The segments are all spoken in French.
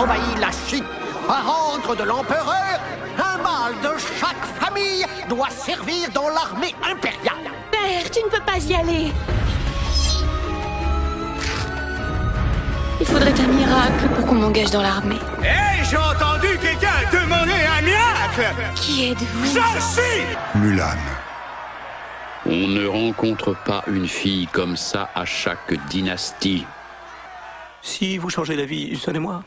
envahit la Chine. Par ordre de l'empereur, un mâle de chaque famille doit servir dans l'armée impériale. Père, tu ne peux pas y aller. Il faudrait un miracle pour qu'on m'engage dans l'armée. Hé, j'ai entendu quelqu'un demander un miracle Qui êtes-vous? Je suis Mulan. On ne rencontre pas une fille comme ça à chaque dynastie. Si vous changez d'avis, sonnez-moi.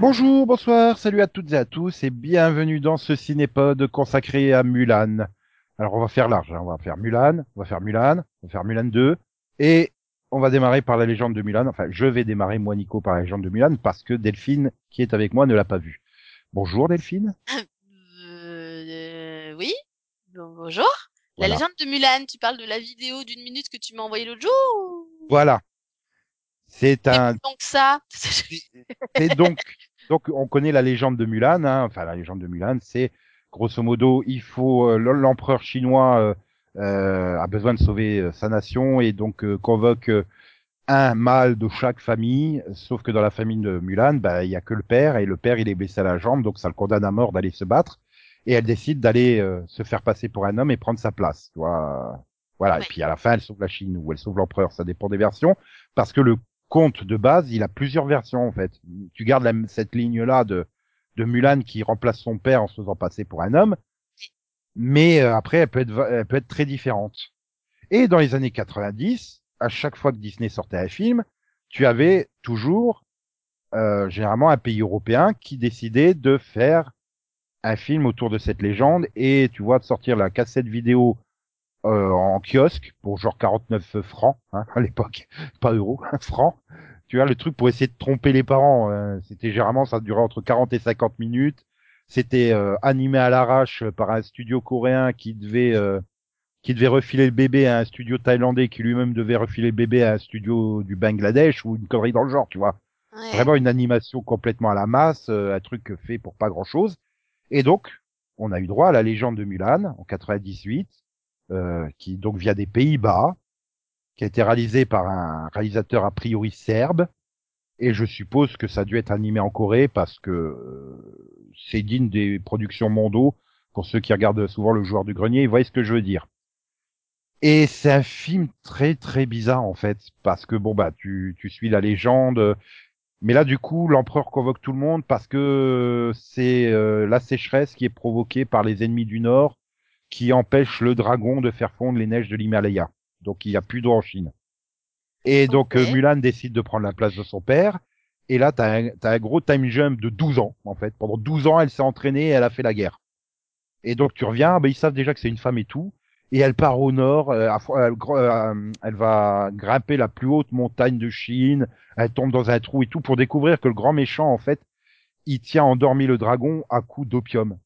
Bonjour, bonsoir, salut à toutes et à tous et bienvenue dans ce cinépod consacré à Mulan. Alors on va faire large, hein. on va faire Mulan, on va faire Mulan, on va faire Mulan 2 et on va démarrer par la légende de Mulan. Enfin, je vais démarrer moi Nico par la légende de Mulan parce que Delphine qui est avec moi ne l'a pas vue. Bonjour Delphine. Euh, oui. Bon, bonjour. La légende de Mulan, tu parles de la vidéo d'une minute que tu m'as envoyée l'autre jour ou- Voilà. C'est un que ça. c'est donc donc on connaît la légende de Mulan hein. enfin la légende de Mulan c'est grosso modo il faut euh, l'empereur chinois euh, euh, a besoin de sauver euh, sa nation et donc convoque un mâle de chaque famille sauf que dans la famille de Mulan bah il y a que le père et le père il est blessé à la jambe donc ça le condamne à mort d'aller se battre et elle décide d'aller euh, se faire passer pour un homme et prendre sa place tu vois voilà et puis à la fin elle sauve la Chine ou elle sauve l'empereur ça dépend des versions parce que le conte de base, il a plusieurs versions en fait. Tu gardes la- cette ligne-là de, de Mulan qui remplace son père en se faisant passer pour un homme, mais euh, après elle peut être elle peut être très différente. Et dans les années 90, à chaque fois que Disney sortait un film, tu avais toujours euh, généralement un pays européen qui décidait de faire un film autour de cette légende et tu vois de sortir la cassette vidéo euh, en kiosque pour genre 49 francs hein, à l'époque, pas euros, francs. Tu vois le truc pour essayer de tromper les parents. euh, C'était généralement ça durait entre 40 et 50 minutes. C'était euh, animé à l'arrache par un studio coréen qui devait euh, qui devait refiler le bébé à un studio thaïlandais qui lui-même devait refiler le bébé à un studio du Bangladesh ou une connerie dans le genre, tu vois. Ouais. Vraiment une animation complètement à la masse, euh, un truc fait pour pas grand chose. Et donc, on a eu droit à la légende de Mulan en 98, euh, qui donc vient des Pays-Bas, qui a été réalisé par un réalisateur a priori serbe. Et je suppose que ça a dû être animé en Corée parce que euh, c'est digne des productions Mondo. Pour ceux qui regardent souvent le joueur du grenier, ils voient ce que je veux dire. Et c'est un film très très bizarre en fait parce que bon bah tu tu suis la légende mais là, du coup, l'empereur convoque tout le monde parce que c'est euh, la sécheresse qui est provoquée par les ennemis du Nord qui empêche le dragon de faire fondre les neiges de l'Himalaya. Donc, il n'y a plus d'eau en Chine. Et donc, euh, Mulan décide de prendre la place de son père. Et là, t'as un, t'as un gros time jump de 12 ans, en fait. Pendant 12 ans, elle s'est entraînée et elle a fait la guerre. Et donc, tu reviens, bah, ils savent déjà que c'est une femme et tout. Et elle part au nord, euh, gr- euh, elle va grimper la plus haute montagne de Chine, elle tombe dans un trou et tout pour découvrir que le grand méchant, en fait, il tient endormi le dragon à coups d'opium.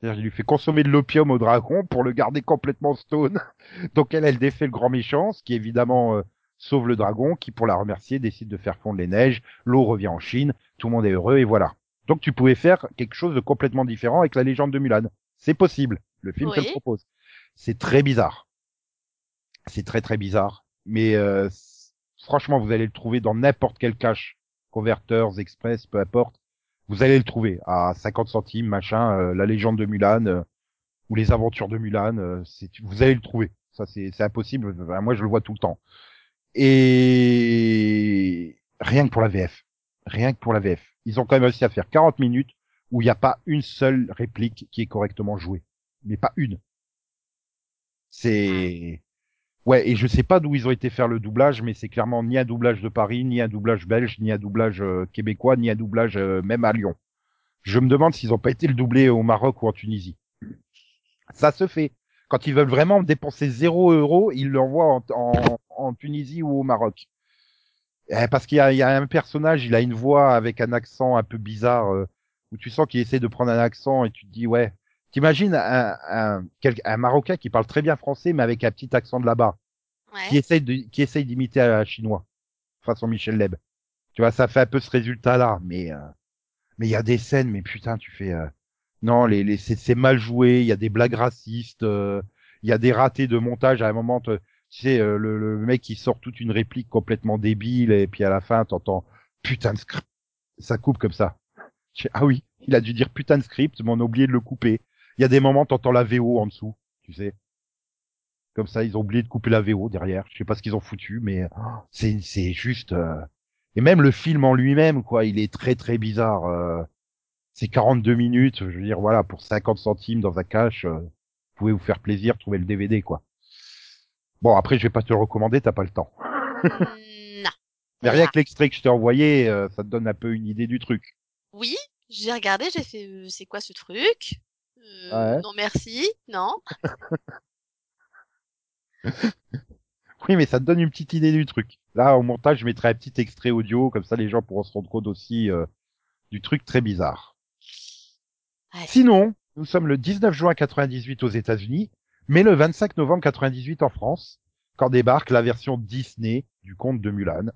C'est-à-dire, il lui fait consommer de l'opium au dragon pour le garder complètement stone. Donc elle, elle défait le grand méchant, ce qui évidemment euh, sauve le dragon, qui pour la remercier décide de faire fondre les neiges, l'eau revient en Chine, tout le monde est heureux et voilà. Donc tu pouvais faire quelque chose de complètement différent avec la légende de Mulan. C'est possible. Le film te le Oui. propose. C'est très bizarre. C'est très très bizarre. Mais euh, franchement, vous allez le trouver dans n'importe quel cache, converteurs, express, peu importe. Vous allez le trouver à 50 centimes, machin, euh, la légende de Mulan euh, ou les aventures de Mulan. euh, vous allez le trouver. Ça, c'est, impossible. Moi, je le vois tout le temps. Et rien que pour la VF, rien que pour la VF, ils ont quand même réussi à faire 40 minutes où il n'y a pas une seule réplique qui est correctement jouée, mais pas une. C'est ouais, et je sais pas d'où ils ont été faire le doublage, mais c'est clairement ni un doublage de Paris, ni un doublage belge, ni un doublage euh, québécois, ni un doublage euh, même à Lyon. Je me demande s'ils ont pas été le doublé au Maroc ou en Tunisie. Ça se fait. Quand ils veulent vraiment dépenser zéro euro, ils l'envoient en, Tunisie ou au Maroc. Eh, parce qu'il y a, il y a un personnage, il a une voix avec un accent un peu bizarre, euh, où tu sens qu'il essaie de prendre un accent et tu te dis ouais. T'imagines un, un, un Marocain qui parle très bien français mais avec un petit accent de là-bas, qui Ouais. essaye de, qui essaye d'imiter un chinois, façon Michel Leb. Tu vois, ça fait un peu ce résultat-là, mais euh, mais il y a des scènes, mais putain, tu fais euh, non, les, les c'est mal joué, il y a des blagues racistes, euh, il y a des ratés de montage à un moment. te- Tu sais, euh, le, le mec qui sort toute une réplique complètement débile et puis à la fin t'entends putain de script. Ça coupe comme ça. Ah oui, il a dû dire putain de script, mais on a oublié de le couper. Il y a des moments t'entends la VO en dessous, tu sais. Comme ça, ils ont oublié de couper la VO derrière. Je sais pas ce qu'ils ont foutu, mais oh, c'est c'est juste. euh, Et même le film en lui-même, quoi, il est très très bizarre. euh, C'est 42 minutes, je veux dire, voilà, pour 50 centimes dans un cash, euh, vous pouvez vous faire plaisir, trouver le DVD, quoi. Bon, après, je vais pas te le recommander, t'as pas le temps. non. Mais rien que l'extrait que je t'ai envoyé, euh, ça te donne un peu une idée du truc. Oui, j'ai regardé, j'ai fait euh, c'est quoi ce truc? Euh, Ouais. Non merci, non. Oui, mais ça te donne une petite idée du truc. Là, au montage, je mettrai un petit extrait audio, comme ça les gens pourront se rendre compte aussi euh, du truc très bizarre. Sinon, nous sommes le 19 juin 98 aux États-Unis, mais le 25 novembre 98 en France, quand débarque la version Disney du conte de Mulan.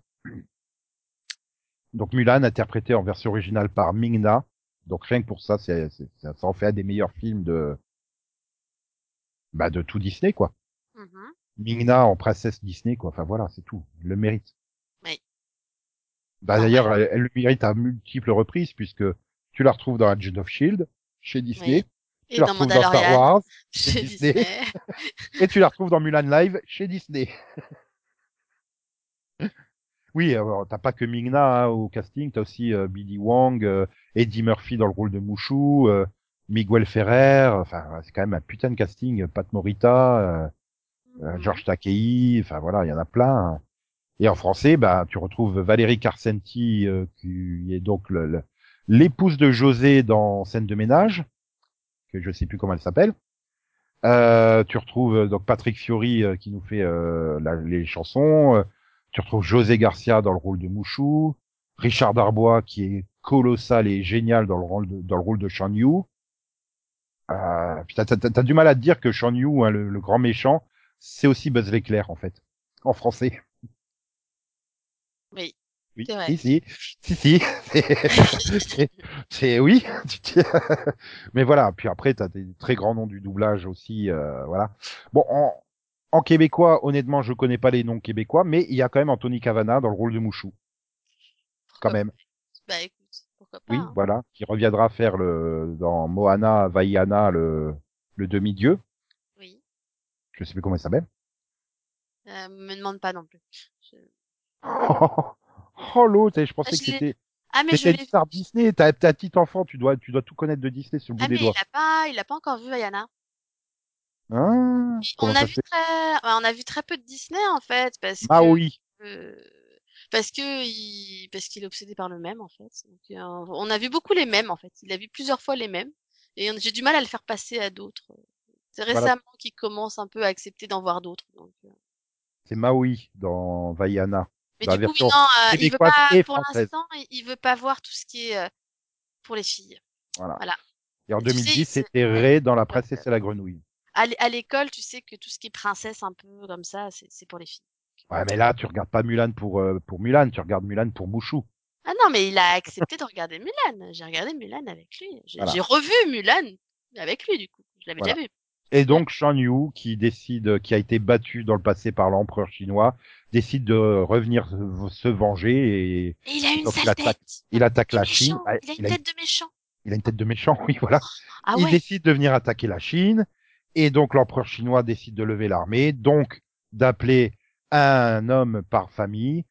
Donc Mulan interprété en version originale par Ming-Na. Donc rien que pour ça, c'est, c'est- ça, ça en fait un des meilleurs films de bah de tout Disney quoi. Ming-Na en princesse Disney quoi. Enfin voilà, c'est tout. Le mérite. Oui. Bah Ah, d'ailleurs, elle, elle le mérite à multiples reprises puisque tu la retrouves dans Agent of Shield chez Disney. Et Tu la dans retrouves dans Star Wars chez Disney. Disney. et tu la retrouves dans Mulan Live chez Disney. Oui, alors, t'as pas que Ming-Na hein, au casting, t'as aussi euh, Billy Wong, euh, Eddie Murphy dans le rôle de Mushu, euh, Miguel Ferrer, enfin c'est quand même un putain de casting, Pat Morita, euh, euh. George Takei, enfin voilà, il y en a plein. hein. Et en français, bah tu retrouves Valérie Carcenti, euh, qui est donc l'épouse de José dans Scène de ménage, que je sais plus comment elle s'appelle. Euh, tu retrouves donc Patrick Fiori euh, qui nous fait euh, la- les chansons. Tu retrouves José Garcia dans le rôle de Mouchou. Richard Darbois qui est colossal et génial dans le rôle de, dans le rôle de Shan Yu. Euh, t'as, t'as- t'as du mal à te dire que Shan Yu, hein, le, le grand méchant, c'est aussi Buzz l'éclair en fait, en français. Oui. Oui, C'est vrai. si, si, si, si. C'est- c'est- C'est oui. Mais voilà. Puis après, t'as des très grands noms du doublage aussi. euh, voilà. Bon, en, en québécois, honnêtement, je connais pas les noms québécois, mais il y a quand même Anthony Cavana dans le rôle de Mouchou, quand même. Bah écoute, pourquoi pas. Oui, hein. voilà, qui reviendra faire le dans Moana Vaiana le le demi-dieu. Oui. Je sais plus comment il s'appelle. Euh, me demande pas non plus. Je- Oh l'autre, je pensais Ah, que je c'était Ah mais je une star Disney. T'as t'as un petit enfant, tu dois tu dois tout connaître de Disney sur le bout Ah des mais doigts. il a pas, il a pas encore vu Ayana. Hein Et Comment on a ça vu fait? très, on a vu très peu de Disney en fait parce que Maui. euh, parce que il parce qu'il est obsédé par le même en fait. Donc, euh, on a vu beaucoup les mêmes en fait. Il a vu plusieurs fois les mêmes et on- j'ai du mal à le faire passer à d'autres. C'est Voilà. récemment qu'il commence un peu à accepter d'en voir d'autres. donc, euh. C'est Maui dans Vaiana. Mais Dans la du coup, version non, euh, il veut québécoise pas et pour française. l'instant, il- il veut pas voir tout ce qui est euh, pour les filles. Voilà. Voilà. Et en Tu sais, 2010, c'est- c'était Ray dans La princesse et la grenouille. À l'é- à l'école, tu sais que tout ce qui est princesse un peu comme ça, c'est pour les filles. Ouais, mais là, tu regardes pas Mulan pour euh, pour Mulan, tu regardes Mulan pour Mouchou. Ah non, mais il a accepté de regarder Mulan. J'ai regardé Mulan avec lui. J'ai Voilà. revu Mulan avec lui, du coup. Je l'avais Voilà. déjà vu. Et donc Shan Yu, qui décide, qui a été battu dans le passé par l'empereur chinois, décide de revenir se- venger et Et il a une Donc, il sale attaque- tête. il attaque Il la Chine. méchant. Ah, Il a une il a- tête de méchant. il a une tête de méchant, oui, voilà. Ah il ouais. décide de venir attaquer la Chine, et donc l'empereur chinois décide de lever l'armée, donc d'appeler un homme par famille,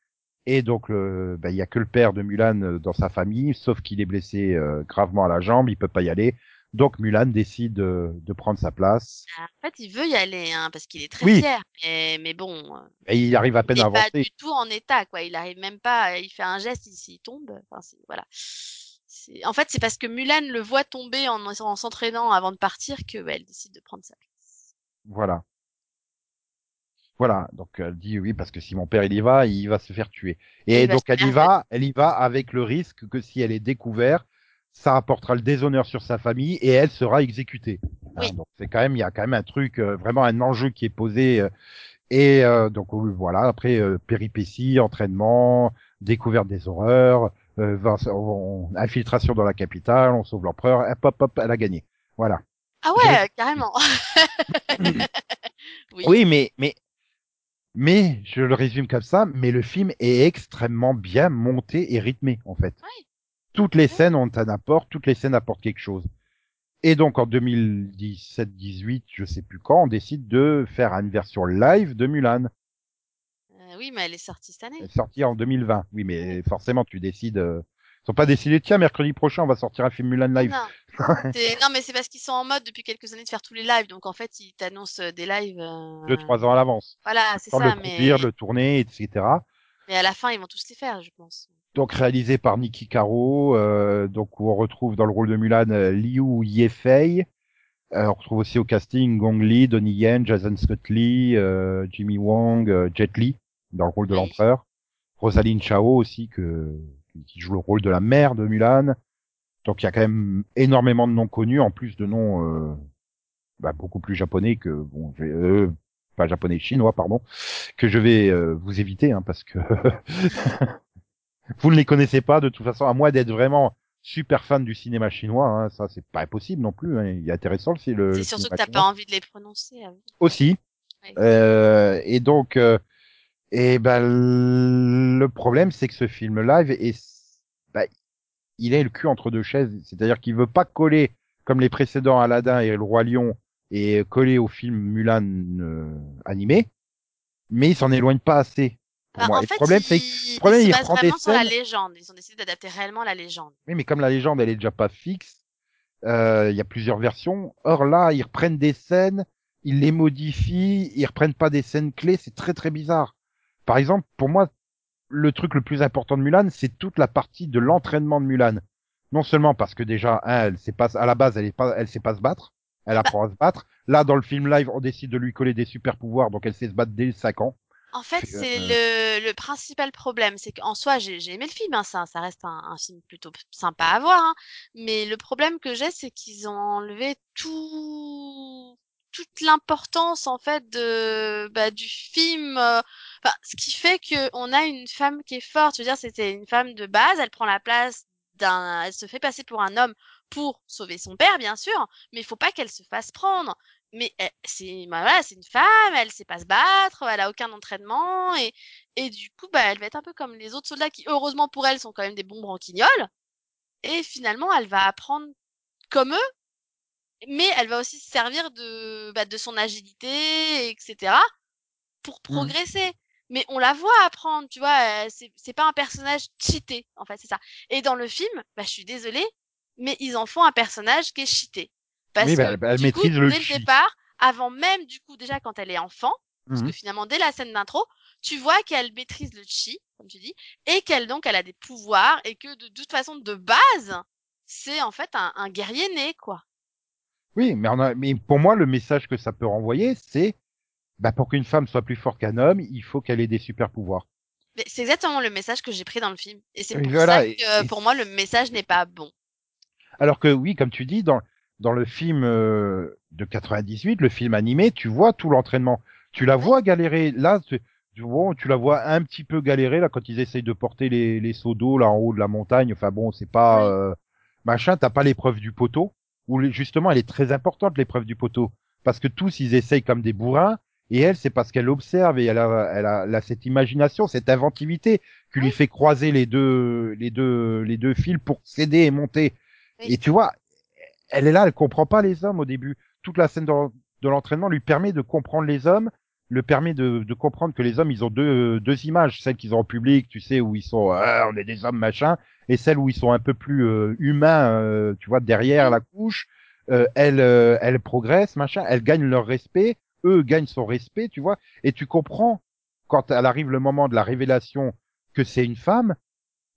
et donc le- ben, il y a que le père de Mulan euh, dans sa famille, sauf qu'il est blessé euh, gravement à la jambe, il peut pas y aller, donc Mulan décide euh, de prendre sa place, En fait, il veut y aller, hein, parce qu'il est très Oui. fier. Mais, mais bon, euh, et il arrive à il peine à pas avancer. du tout en état, quoi. Il arrive même pas. Il fait un geste, il s'y tombe. Enfin, voilà. En fait, c'est parce que Mulan le voit tomber en, en s'entraînant avant de partir que bah, elle décide de prendre sa place. Voilà. Voilà, donc elle dit oui parce que si mon père il y va, il va se faire tuer. Et donc elle y va, elle y va avec le risque que si elle est découverte, ça apportera le déshonneur sur sa famille et elle sera exécutée. Hein, Oui. donc c'est quand même, il y a quand même un truc, euh, vraiment un enjeu qui est posé. euh, et euh, donc voilà, après euh, péripéties, entraînement, découverte des horreurs, euh, on- infiltration dans la capitale, on sauve l'empereur, hop hop hop, elle a gagné. Voilà. Ah ouais, carrément. oui. Oui, mais mais Mais je le résume comme ça, mais le film est extrêmement bien monté et rythmé en fait. Oui. Toutes les scènes ont un apport, toutes les scènes apportent quelque chose. Et donc en 2017-18, je sais plus quand, on décide de faire une version live de Mulan. Euh, oui, mais elle est sortie cette année. Elle est sortie en 2020. Oui, mais forcément tu décides. euh, Ils sont pas décidés. Tiens, mercredi prochain, on va sortir un film Mulan live. Non. Mais c'est parce qu'ils sont en mode depuis quelques années de faire tous les lives. Donc en fait, ils t'annoncent euh, des lives. euh, Deux, trois ans à l'avance. Voilà, c'est ça. le Mais... produire, le tourner, etc. mais à la fin, ils vont tous les faire, je pense. donc réalisé par Nicky Caro, euh, donc où on retrouve dans le rôle de Mulan Liu Yefei. Euh, on retrouve aussi au casting Gong Li, Donnie Yen, Jason Scott Lee, euh, Jimmy Wong, euh, Jet Li dans le rôle de l'empereur. Rosaline Chao aussi que qui joue le rôle de la mère de Mulan. Donc il y a quand même énormément de noms connus en plus de noms euh, bah, beaucoup plus japonais que bon je vais, euh, pas japonais chinois pardon que je vais euh, vous éviter hein, parce que vous ne les connaissez pas de toute façon à moins d'être vraiment super fan du cinéma chinois hein, ça c'est pas impossible non plus hein. il est intéressant le, le C'est surtout que t'as pas envie de les prononcer. oui. aussi Ouais. euh, et donc euh, et ben le problème c'est que ce film live est bah, il est le cul entre deux chaises c'est-à-dire qu'il veut pas coller comme les précédents Aladdin et le roi lion et coller au film Mulan euh, animé mais il s'en éloigne pas assez pour Bah, moi en Et fait, le problème c'est le problème, il des la scènes- légende. Ils ont décidé d'adapter réellement la légende. Oui, mais comme la légende, elle est déjà pas fixe, euh, il y a plusieurs versions. Or là, ils reprennent des scènes, ils les modifient, ils reprennent pas des scènes clés, c'est très très bizarre. Par exemple, pour moi, le truc le plus important de Mulan, c'est toute la partie de l'entraînement de Mulan. Non seulement parce que déjà, hein, elle sait pas, à la base, elle est pas, elle sait pas se battre, elle apprend à se battre. Là, dans le film live, on décide de lui coller des super pouvoirs, donc elle sait se battre dès 5 ans. En fait, c'est euh, le, le principal problème, c'est qu'en soi, j'ai j'ai aimé le film, hein, ça, ça reste un, un film plutôt sympa à voir, hein, mais le problème que j'ai, c'est qu'ils ont enlevé tout, toute l'importance en fait de bah, du film, euh, enfin, ce qui fait que on a une femme qui est forte. Je veux dire, c'était une femme de base, elle prend la place d'un, elle se fait passer pour un homme pour sauver son père, bien sûr, mais il faut pas qu'elle se fasse prendre mais elle- c'est bah voilà, c'est une femme, elle sait pas se battre, elle a aucun entraînement et et du coup bah elle va être un peu comme les autres soldats qui heureusement pour elle sont quand même des bons branquignoles et finalement elle va apprendre comme eux mais elle va aussi se servir de bah, de son agilité etc pour Mhm. progresser mais on la voit apprendre tu vois c'est pas un personnage cheaté en fait c'est ça. Et dans le film bah je suis désolée mais ils en font un personnage qui est cheaté. Parce Oui, bah, que elle- elle du maîtrise coup, le dès le départ, avant même du coup déjà quand elle est enfant, parce que finalement dès la scène d'intro, tu vois qu'elle maîtrise le chi, comme tu dis, et qu'elle donc elle a des pouvoirs et que de, toute façon de base, c'est en fait un, un guerrier né quoi. Oui, mais, on a, mais pour moi, le message que ça peut renvoyer, c'est bah, pour qu'une femme soit plus forte qu'un homme, il faut qu'elle ait des super pouvoirs. C'est exactement le message que j'ai pris dans le film, et c'est pour voilà, ça que et pour moi le message n'est pas bon. Alors que oui, comme tu dis, dans, dans le film euh, de 98, le film animé, tu vois tout l'entraînement. Tu la vois galérer. Là, tu, tu vois, tu la vois un petit peu galérer là quand ils essayent de porter les, les seaux d'eau là en haut de la montagne. Enfin bon, c'est pas euh, machin. T'as pas l'épreuve du poteau. Où justement, elle est très importante l'épreuve du poteau parce que tous ils essayent comme des bourrins. Et elle, c'est parce qu'elle observe et elle a, elle a, elle a cette imagination, cette inventivité qui lui fait croiser les deux, les deux, les deux fils pour s'aider et monter. Et tu vois, elle est là, elle comprend pas les hommes au début. Toute la scène de, de l'entraînement lui permet de comprendre les hommes, le permet de, de comprendre que les hommes, ils ont deux, deux images, celle qu'ils ont en public, tu sais, où ils sont, Ah, on est des hommes machin, et celle où ils sont un peu plus euh, humains, euh, tu vois, derrière la couche. Euh, elle, euh, elle progresse, machin, elle gagne leur respect, eux gagnent son respect, tu vois, et tu comprends quand elle arrive le moment de la révélation que c'est une femme,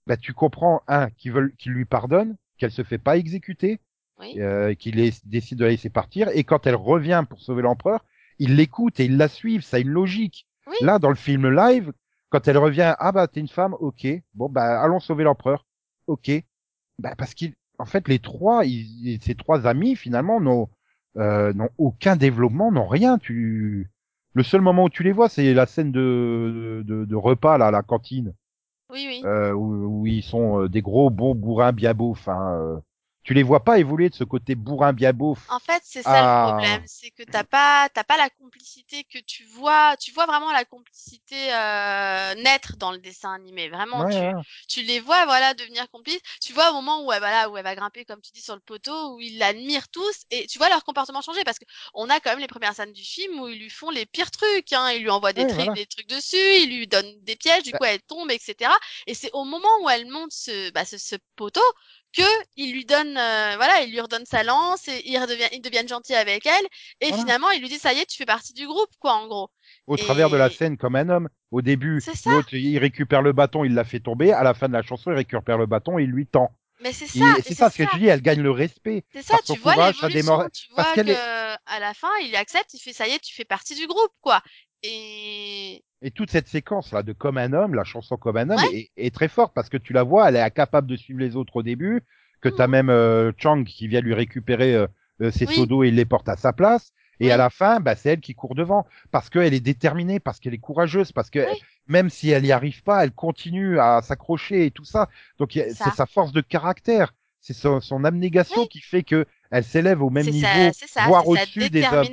bah tu comprends un qu'ils veulent, qu'ils lui pardonnent, qu'elle se fait pas exécuter, Oui. euh, qu'il décide de la laisser partir, et quand elle revient pour sauver l'empereur, ils l'écoutent et ils la suivent, ça a une logique. Oui. Là, dans le film live, quand elle revient, ah bah t'es une femme, ok, bon bah allons sauver l'empereur, ok, bah parce qu'ils, en fait, les trois, ils, ces trois amis finalement n'ont euh, n'ont aucun développement, n'ont rien. Tu, le seul moment où tu les vois, c'est la scène de, de, de repas là, à la cantine Oui oui. euh, où, où ils sont euh, des gros bons bourrins bien beaufs. Hein, euh. Tu les vois pas évoluer de ce côté bourrin bien beauf. En fait, c'est ça Ah. le problème, c'est que t'as pas, t'as pas la complicité que tu vois. Tu vois vraiment la complicité euh, naître dans le dessin animé. Vraiment, Ouais, tu, ouais. tu les vois, voilà, devenir complices. Tu vois au moment où elle, voilà, où elle va grimper, comme tu dis, sur le poteau, où ils l'admirent tous, et tu vois leur comportement changer parce que on a quand même les premières scènes du film où ils lui font les pires trucs. Hein. Ils lui envoient des Ouais, trucs, voilà. des trucs dessus, ils lui donnent des pièges, du Bah coup elle tombe, etc. Et c'est au moment où elle monte ce, bah, ce, ce poteau que il lui donne, euh, voilà, il lui redonne sa lance et ils redeviennent, ils deviennent gentils avec elle. Et Voilà. finalement, il lui dit ça y est, tu fais partie du groupe, quoi, en gros. Au Et- travers de la scène comme un homme. Au début, ça. l'autre, il récupère le bâton, il l'a fait tomber. À la fin de la chanson, il récupère le bâton et il lui tend. Mais c'est ça, c'est ça ce que je dis, elle gagne le respect. C'est ça, tu vois courage, démor- tu vois parce que est- à la fin, il accepte, il fait ça y est, tu fais partie du groupe, quoi. Et Et toute cette séquence là de Comme un homme, la chanson Comme un homme, Ouais. est, est très forte parce que tu la vois, elle est incapable de suivre les autres au début, que t'as même euh, Chang qui vient lui récupérer euh, euh, ses. Oui. seaux d'eau et il les porte à sa place. Et Oui. à la fin, bah, c'est elle qui court devant parce qu'elle est déterminée, parce qu'elle est courageuse, parce que Oui. même si elle y arrive pas, elle continue à s'accrocher et tout ça. Donc C'est sa force de caractère, c'est son, son abnégation Oui. qui fait que elle s'élève au même niveau, ça, voire au-dessus des hommes.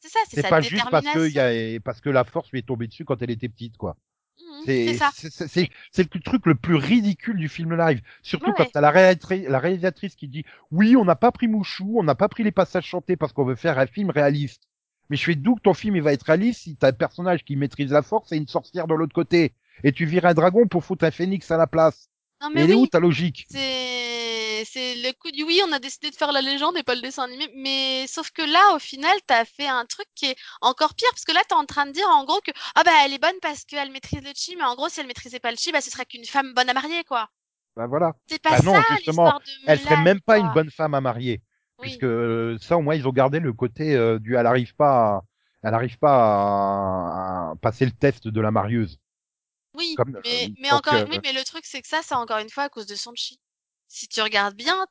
C'est ça, c'est pas juste parce que, y a, parce que la force lui est tombée dessus quand elle était petite, quoi. Mhm, C'est C'est le truc le plus ridicule du film live. Surtout Ouais, quand t'as la, réalisatrice- la réalisatrice qui dit oui, on n'a pas pris Mouchou, on n'a pas pris les passages chantés parce qu'on veut faire un film réaliste. Mais je fais d'où que ton film il va être réaliste si t'as un personnage qui maîtrise la force et une sorcière de l'autre côté? Et tu vires un dragon pour foutre un phénix à la place. Non Mais elle est où ta logique? C'est c'est le coup du oui, on a décidé de faire la légende et pas le dessin animé, mais sauf que là, au final, t'as fait un truc qui est encore pire parce que là, t'es en train de dire en gros que ah bah elle est bonne parce qu'elle maîtrise le chi, mais en gros, si elle maîtrisait pas le chi, bah ce serait qu'une femme bonne à marier, quoi. Bah voilà. C'est pas Bah non, ça justement, de Elle serait même pas quoi. une bonne femme à marier. Oui. puisque euh, ça au moins ils ont gardé le côté euh, du elle arrive pas à, elle arrive pas à, à passer le test de la marieuse. Oui, Comme, mais, euh, mais encore, oui, mais le truc, c'est que ça, c'est encore une fois à cause de son chi. Si tu regardes bien,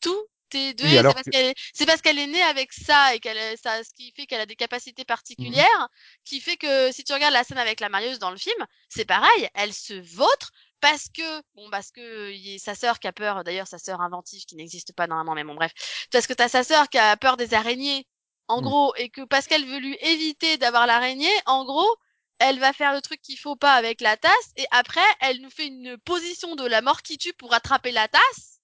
tout est Oui, c'est parce que- qu'elle est, qu'elle est née avec ça et qu'elle, a- ça, ce qui fait qu'elle a des capacités particulières, qui fait que si tu regardes la scène avec la marieuse dans le film, c'est pareil, elle se vautre parce que, bon, parce que y a sa sœur qui a peur, d'ailleurs, sa sœur inventive qui n'existe pas normalement, mais bon, bref, parce que t'as sa sœur qui a peur des araignées, en Mm. gros, et que parce qu'elle veut lui éviter d'avoir l'araignée, en gros, elle va faire le truc qu'il faut pas avec la tasse et après elle nous fait une position de la mort qui tue pour attraper la tasse.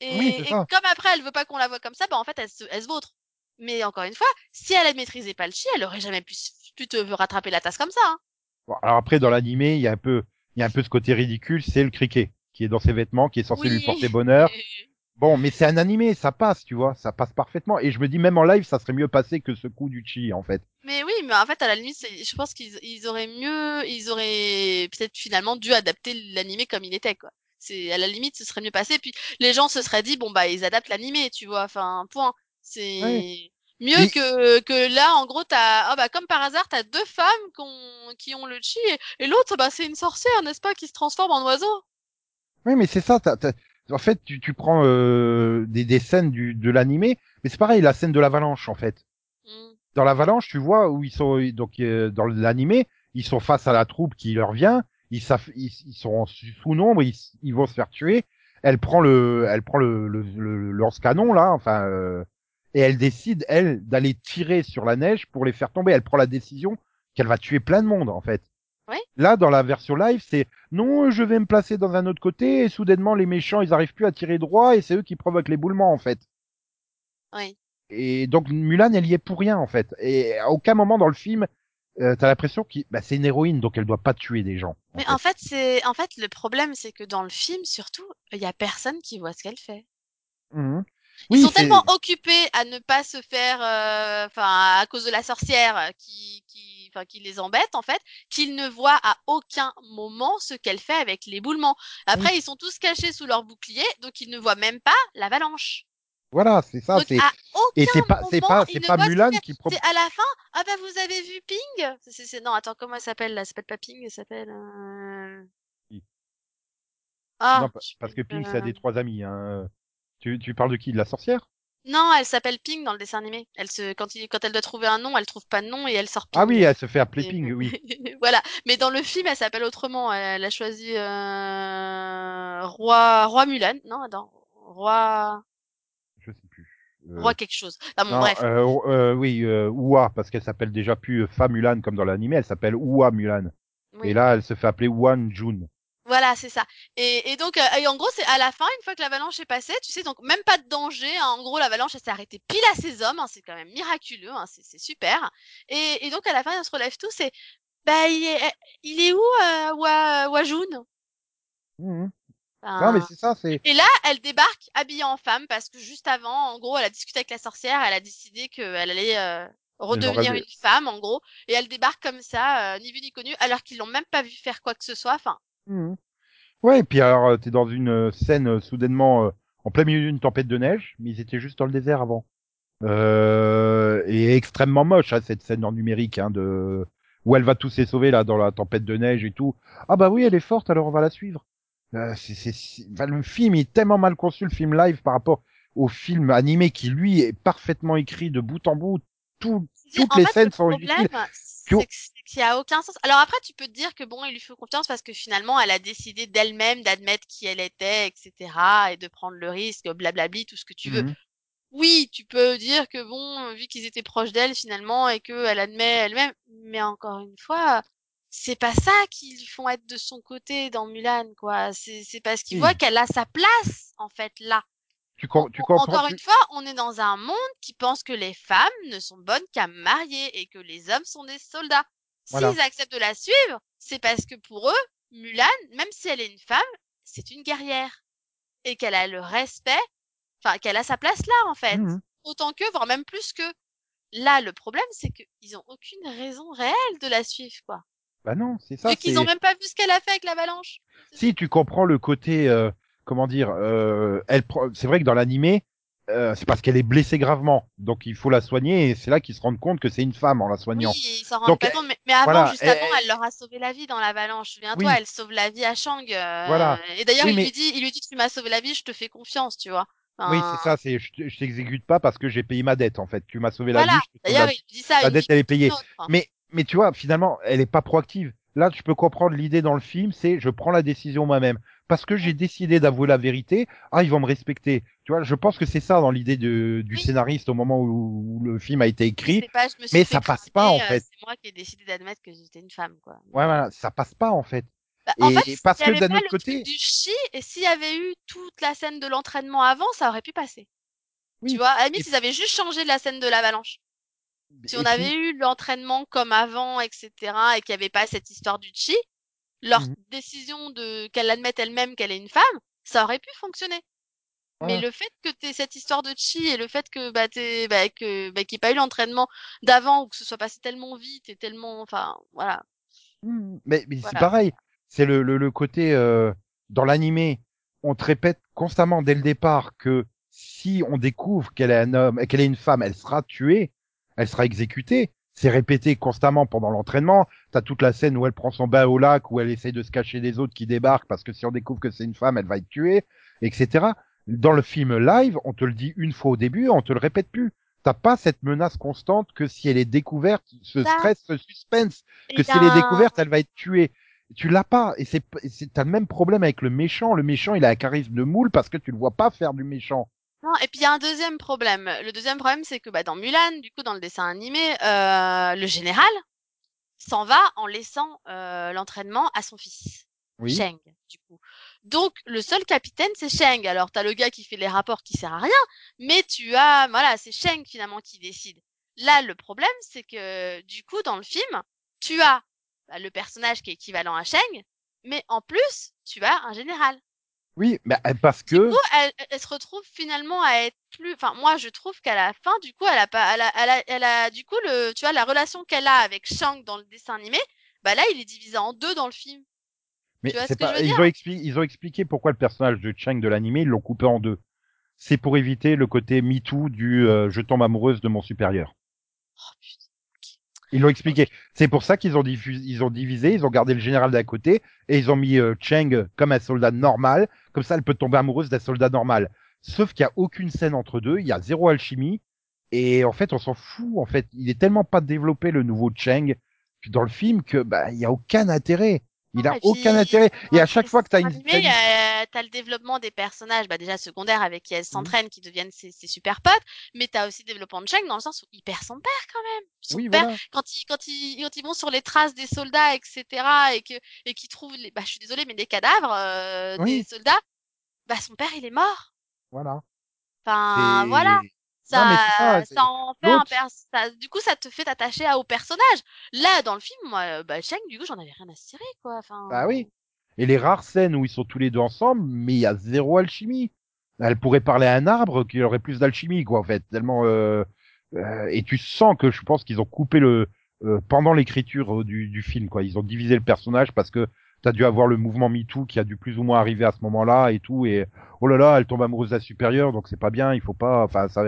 Et, Oui, comme après elle veut pas qu'on la voit comme ça, bah en fait elle se, elle se vautre. Mais encore une fois, si elle maîtrisait pas le chi, elle aurait jamais pu, pu te rattraper la tasse comme ça. hein. bon, alors après dans l'animé il y a un peu il y a un peu ce côté ridicule, c'est le criquet qui est dans ses vêtements, qui est censé lui porter bonheur. Bon, mais c'est un animé, ça passe, tu vois, ça passe parfaitement. Et je me dis même en live, ça serait mieux passé que ce coup du chi en fait. Mais oui, mais en fait, à la limite, je pense qu'ils ils auraient mieux, ils auraient peut-être finalement dû adapter l'animé comme il était, quoi. C'est à la limite, ce serait mieux passé. Puis les gens se seraient dit, bon bah, ils adaptent l'animé, tu vois. Enfin, point. C'est mieux que que là, en gros, t'as, ah bah comme par hasard, t'as deux femmes qui ont, qui ont le chi et, et l'autre, bah c'est une sorcière, n'est-ce pas, qui se transforme en oiseau. Oui, mais c'est ça. t'as- En fait, tu, tu prends euh, des, des scènes du, de l'animé, mais c'est pareil, la scène de l'avalanche en fait. Mm. dans l'avalanche, tu vois où ils sont donc euh, dans l'animé, ils sont face à la troupe qui leur vient, ils, ils, ils sont sous sous nombre, ils, ils vont se faire tuer. Elle prend le, elle prend le, le, le lance-canon là, enfin, euh, et elle décide elle d'aller tirer sur la neige pour les faire tomber. Elle prend la décision qu'elle va tuer plein de monde en fait. Ouais. Là, dans la version live, c'est non, je vais me placer dans un autre côté et soudainement les méchants ils arrivent plus à tirer droit et c'est eux qui provoquent l'éboulement en fait. Oui. Et donc Mulan, elle y est pour rien en fait. Et à aucun moment dans le film, euh, t'as l'impression que bah, c'est une héroïne, donc elle doit pas tuer des gens. en Mais en fait, c'est, en fait, le problème, c'est que dans le film, surtout, il y a personne qui voit ce qu'elle fait. Mhm. Ils Oui, sont tellement occupés à ne pas se faire, euh, enfin, à cause de la sorcière euh, qui, qui, enfin, qui les embête en fait, qu'ils ne voient à aucun moment ce qu'elle fait avec l'éboulement. Après, ils sont tous cachés sous leur bouclier, donc ils ne voient même pas l'avalanche. Voilà, c'est ça. C'est et c'est pas, c'est pas, c'est pas Mulan qui propose. C'est à la fin. Ah bah vous avez vu Ping? C'est, Non, attends, comment elle s'appelle là? Elle s'appelle pas Ping, elle s'appelle. Euh... Ah, Non, parce que euh, c'est un des trois amis. Hein. Tu, tu parles de qui? De la sorcière? Non, elle s'appelle Ping dans le dessin animé. Elle se, quand, il, quand elle doit trouver un nom, elle trouve pas de nom et elle sort Ping. Ah oui, elle se fait appeler Et- Ping, oui. voilà. Mais dans le film, elle s'appelle autrement. Elle a choisi euh... Roi Roi Mulan. Non, attends. roi, Je sais plus. Euh, roi quelque chose. Ah bon, non, bref. euh, euh, oui, euh, Oua, parce qu'elle s'appelle déjà plus Fa Mulan comme dans l'anime, elle s'appelle Oua Mulan. Oui. Et là, elle se fait appeler Wan Jun. Voilà, c'est ça. Et, et donc, euh, et en gros, c'est à la fin, une fois que l'avalanche est passée, tu sais, donc même pas de danger. hein. en gros, l'avalanche, elle s'est arrêtée pile à ses hommes. hein, c'est quand même miraculeux. hein, c'est c'est super. Et, et donc, à la fin, on se relève tous. Et bah, il est, il est où, euh, Wa, Wajun Mhm. Enfin, Non, mais c'est ça, c'est. Et là, elle débarque habillée en femme parce que juste avant, en gros, elle a discuté avec la sorcière, elle a décidé qu'elle allait euh, redevenir une femme, en gros, et elle débarque comme ça, euh, ni vu ni connu, alors qu'ils l'ont même pas vu faire quoi que ce soit. Enfin, Mhm. Ouais, et puis alors, euh, t'es dans une euh, scène euh, soudainement euh, en plein milieu d'une tempête de neige, mais ils étaient juste dans le désert avant. Euh, et extrêmement moche, hein, cette scène en numérique, hein, de où elle va tous les sauver là dans la tempête de neige et tout. Ah bah oui, elle est forte, alors on va la suivre. Euh, c'est, c'est, c'est- enfin, le film il est tellement mal conçu, le film live par rapport au film animé qui lui est parfaitement écrit de bout en bout. Tout, toutes en les fait, scènes le sont problème, utiles. Y a aucun sens. Alors après, tu peux te dire que bon, il lui faut confiance parce que finalement, elle a décidé d'elle-même d'admettre qui elle était, etc., et de prendre le risque, blablabli, tout ce que tu veux. Mhm. Oui, tu peux dire que bon, vu qu'ils étaient proches d'elle finalement et qu'elle admet elle-même, mais encore une fois, c'est pas ça qu'ils lui font être de son côté dans Mulan, quoi. C'est c'est parce qu'ils Oui. voient qu'elle a sa place en fait là. Tu, com- tu En- comprends Encore tu- une fois, on est dans un monde qui pense que les femmes ne sont bonnes qu'à marier et que les hommes sont des soldats. Voilà. S'ils acceptent de la suivre, c'est parce que pour eux, Mulan, même si elle est une femme, c'est une guerrière et qu'elle a le respect, enfin qu'elle a sa place là en fait, Mhm. autant que, voire même plus que. Là, le problème, c'est qu'ils ont aucune raison réelle de la suivre, quoi. Bah non, c'est ça. Vu qu'ils ont même pas vu ce qu'elle a fait avec l'avalanche. Si tu comprends le côté, euh, comment dire, euh, elle, c'est vrai que dans l'animé, euh, c'est parce qu'elle est blessée gravement, donc il faut la soigner et c'est là qu'ils se rendent compte que c'est une femme en la Oui, soignant. ils s'en rendent Donc, pas compte, mais, mais avant, voilà, juste avant, elle leur a sauvé la vie dans l'avalanche. Souviens-toi, Oui. elle sauve la vie à Shang. euh, Voilà. Et d'ailleurs, Oui, il mais- lui dit, il lui dit, tu m'as sauvé la vie, je te fais confiance, tu vois. Oui, c'est ça. C'est je, t'exécute pas parce que j'ai payé ma dette en fait. Tu m'as sauvé la vie. D'ailleurs, il dit ça. la dette elle est payée. autre. hein. Mais mais tu vois, finalement, elle est pas proactive. Là, je peux comprendre l'idée dans le film, c'est je prends la décision moi-même parce que j'ai décidé d'avouer la vérité. Ah, ils vont me respecter. Tu vois, je pense que c'est ça dans l'idée du Oui. scénariste au moment où, où le film a été écrit. Pas, mais ça passe pas, en euh, fait. C'est moi qui ai décidé d'admettre que j'étais une femme, quoi. Ouais, voilà, ça passe pas en fait. Bah, en Et- fait, et parce que d'un autre côté- du chi, et s'il y avait eu toute la scène de l'entraînement avant, ça aurait pu passer. Oui. Tu vois, à la limite, Et- ils avaient juste changé la scène de l'avalanche. Si Et on puis- avait eu l'entraînement comme avant, etc., et qu'il n'y avait pas cette histoire du chi, leur Mhm. décision de qu'elle admette elle-même qu'elle est une femme, ça aurait pu fonctionner. Mais le fait que t'aies cette histoire de chi et le fait que bah t'aies bah, que bah, qu'il n'y ait pas eu l'entraînement d'avant ou que ce soit passé tellement vite et tellement, enfin voilà. Hmm, Mais, mais c'est pareil. C'est le, le, le côté euh, dans l'animé, on te répète constamment dès le départ que si on découvre qu'elle est un homme, qu'elle est une femme, elle sera tuée, elle sera exécutée. C'est répété constamment pendant l'entraînement. T'as toute la scène où elle prend son bain au lac, où elle essaie de se cacher des autres qui débarquent parce que si on découvre que c'est une femme, elle va être tuée, etc. Dans le film live, on te le dit une fois au début, on te le répète plus. T'as pas cette menace constante que si elle est découverte, ce stress, ce suspense, Et que si ben, elle est découverte, elle va être tuée. Tu l'as pas. Et c'est, et c'est, t'as le même problème avec le méchant. Le méchant, il a un charisme de moule parce que tu le vois pas faire du méchant. Non, et puis il y a un deuxième problème. Le deuxième problème, c'est que bah, dans Mulan, du coup, dans le dessin animé, euh, le général s'en va en laissant euh, l'entraînement à son fils, Oui. Sheng, du coup. Donc, le seul capitaine, c'est Sheng. Alors, t'as le gars qui fait les rapports qui sert à rien, mais tu as, voilà, c'est Sheng finalement qui décide. Là, le problème, c'est que, du coup, dans le film, tu as bah, le personnage qui est équivalent à Sheng, mais en plus, tu as un général. Oui, mais euh, parce Du que, coup, elle, elle se retrouve finalement à être plus. Enfin, moi, je trouve qu'à la fin, du coup, elle a pas, elle a, elle a, elle a- du coup, le, tu vois, la relation qu'elle a avec Shang dans le dessin animé, bah là, il est divisé en deux dans le film. mais c'est ce pas, ils ont expliqué, ils ont expliqué pourquoi le personnage de Chang de l'animé, ils l'ont coupé en deux. C'est pour éviter le côté MeToo du euh, je tombe amoureuse de mon supérieur. Oh putain. Ils l'ont expliqué. C'est pour ça qu'ils ont, diffus- ils ont divisé, ils ont gardé le général d'à côté et ils ont mis euh, Cheng comme un soldat normal. Comme ça, elle peut tomber amoureuse d'un soldat normal. Sauf qu'il y a aucune scène entre deux, il y a zéro alchimie et en fait, on s'en fout. En fait, il est tellement pas développé le nouveau Cheng dans le film que bah il y a aucun intérêt. Il a puis, aucun intérêt. Et à chaque fois que t'as une, animé, une- y a- t'as le développement des personnages, bah déjà secondaires avec Mmh. qui elles s'entraînent, qui deviennent ses, ses super potes, mais t'as aussi le développement de Cheng dans le sens où il perd son père quand même. Son oui, père, voilà. quand ils quand ils quand ils vont sur les traces des soldats, etc. et que et qu'ils trouvent, les, bah je suis désolée, mais des cadavres euh, Oui. des soldats, bah son père il est mort. Voilà. Enfin voilà. Ça, en fait un ça- du coup, ça te fait t'attacher à- au personnage. Là, dans le film, moi, euh, bah, Cheng, du coup, j'en avais rien à cirer, quoi. Enfin, Bah oui. Et les rares scènes où ils sont tous les deux ensemble, mais il y a zéro alchimie. Elle pourrait parler à un arbre qui aurait plus d'alchimie, quoi, en fait. Tellement. Euh... euh, et tu sens que je pense qu'ils ont coupé le euh, pendant l'écriture euh, du, du film, quoi. Ils ont divisé le personnage parce que t'as dû avoir le mouvement MeToo qui a dû plus ou moins arriver à ce moment-là et tout. Et oh là là, elle tombe amoureuse de la supérieure, donc c'est pas bien. Il faut pas. Enfin, ça.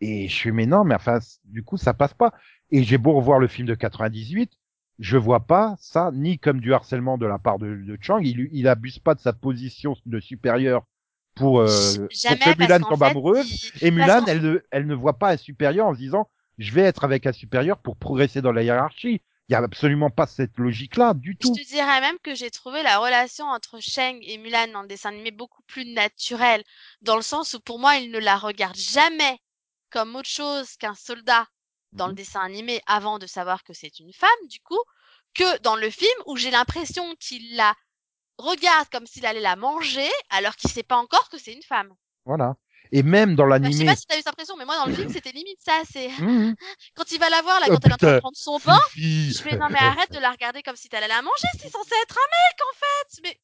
Et je suis mais non, mais enfin, du coup, ça passe pas. Et j'ai beau revoir le film de 98, je vois pas ça ni comme du harcèlement de la part de, de Chang. Il, il abuse pas de sa position de supérieur pour, euh, pour que Mulan tombe fait, amoureuse. il- Et Mulan, elle ne, elle ne voit pas un supérieur en se disant, je vais être avec un supérieur pour progresser dans la hiérarchie. Il y a absolument pas cette logique-là du Je tout. te dirais même que j'ai trouvé la relation entre Sheng et Mulan dans le dessin animé beaucoup plus naturelle, dans le sens où pour moi, il ne la regarde jamais comme autre chose qu'un soldat dans le Mhm. dessin animé avant de savoir que c'est une femme, du coup, que dans le film où j'ai l'impression qu'il la regarde comme s'il allait la manger alors qu'il sait pas encore que c'est une femme. Voilà. Et même dans Enfin, je sais l'animé. pas si t'as eu cette impression, mais moi dans le film c'était limite ça, c'est Mmh, quand il va la voir là, Oh, quand elle est en train de prendre son pain, Fifi. je fais non mais arrête de la regarder comme si t'allais la manger, c'est censé être un mec en fait, mais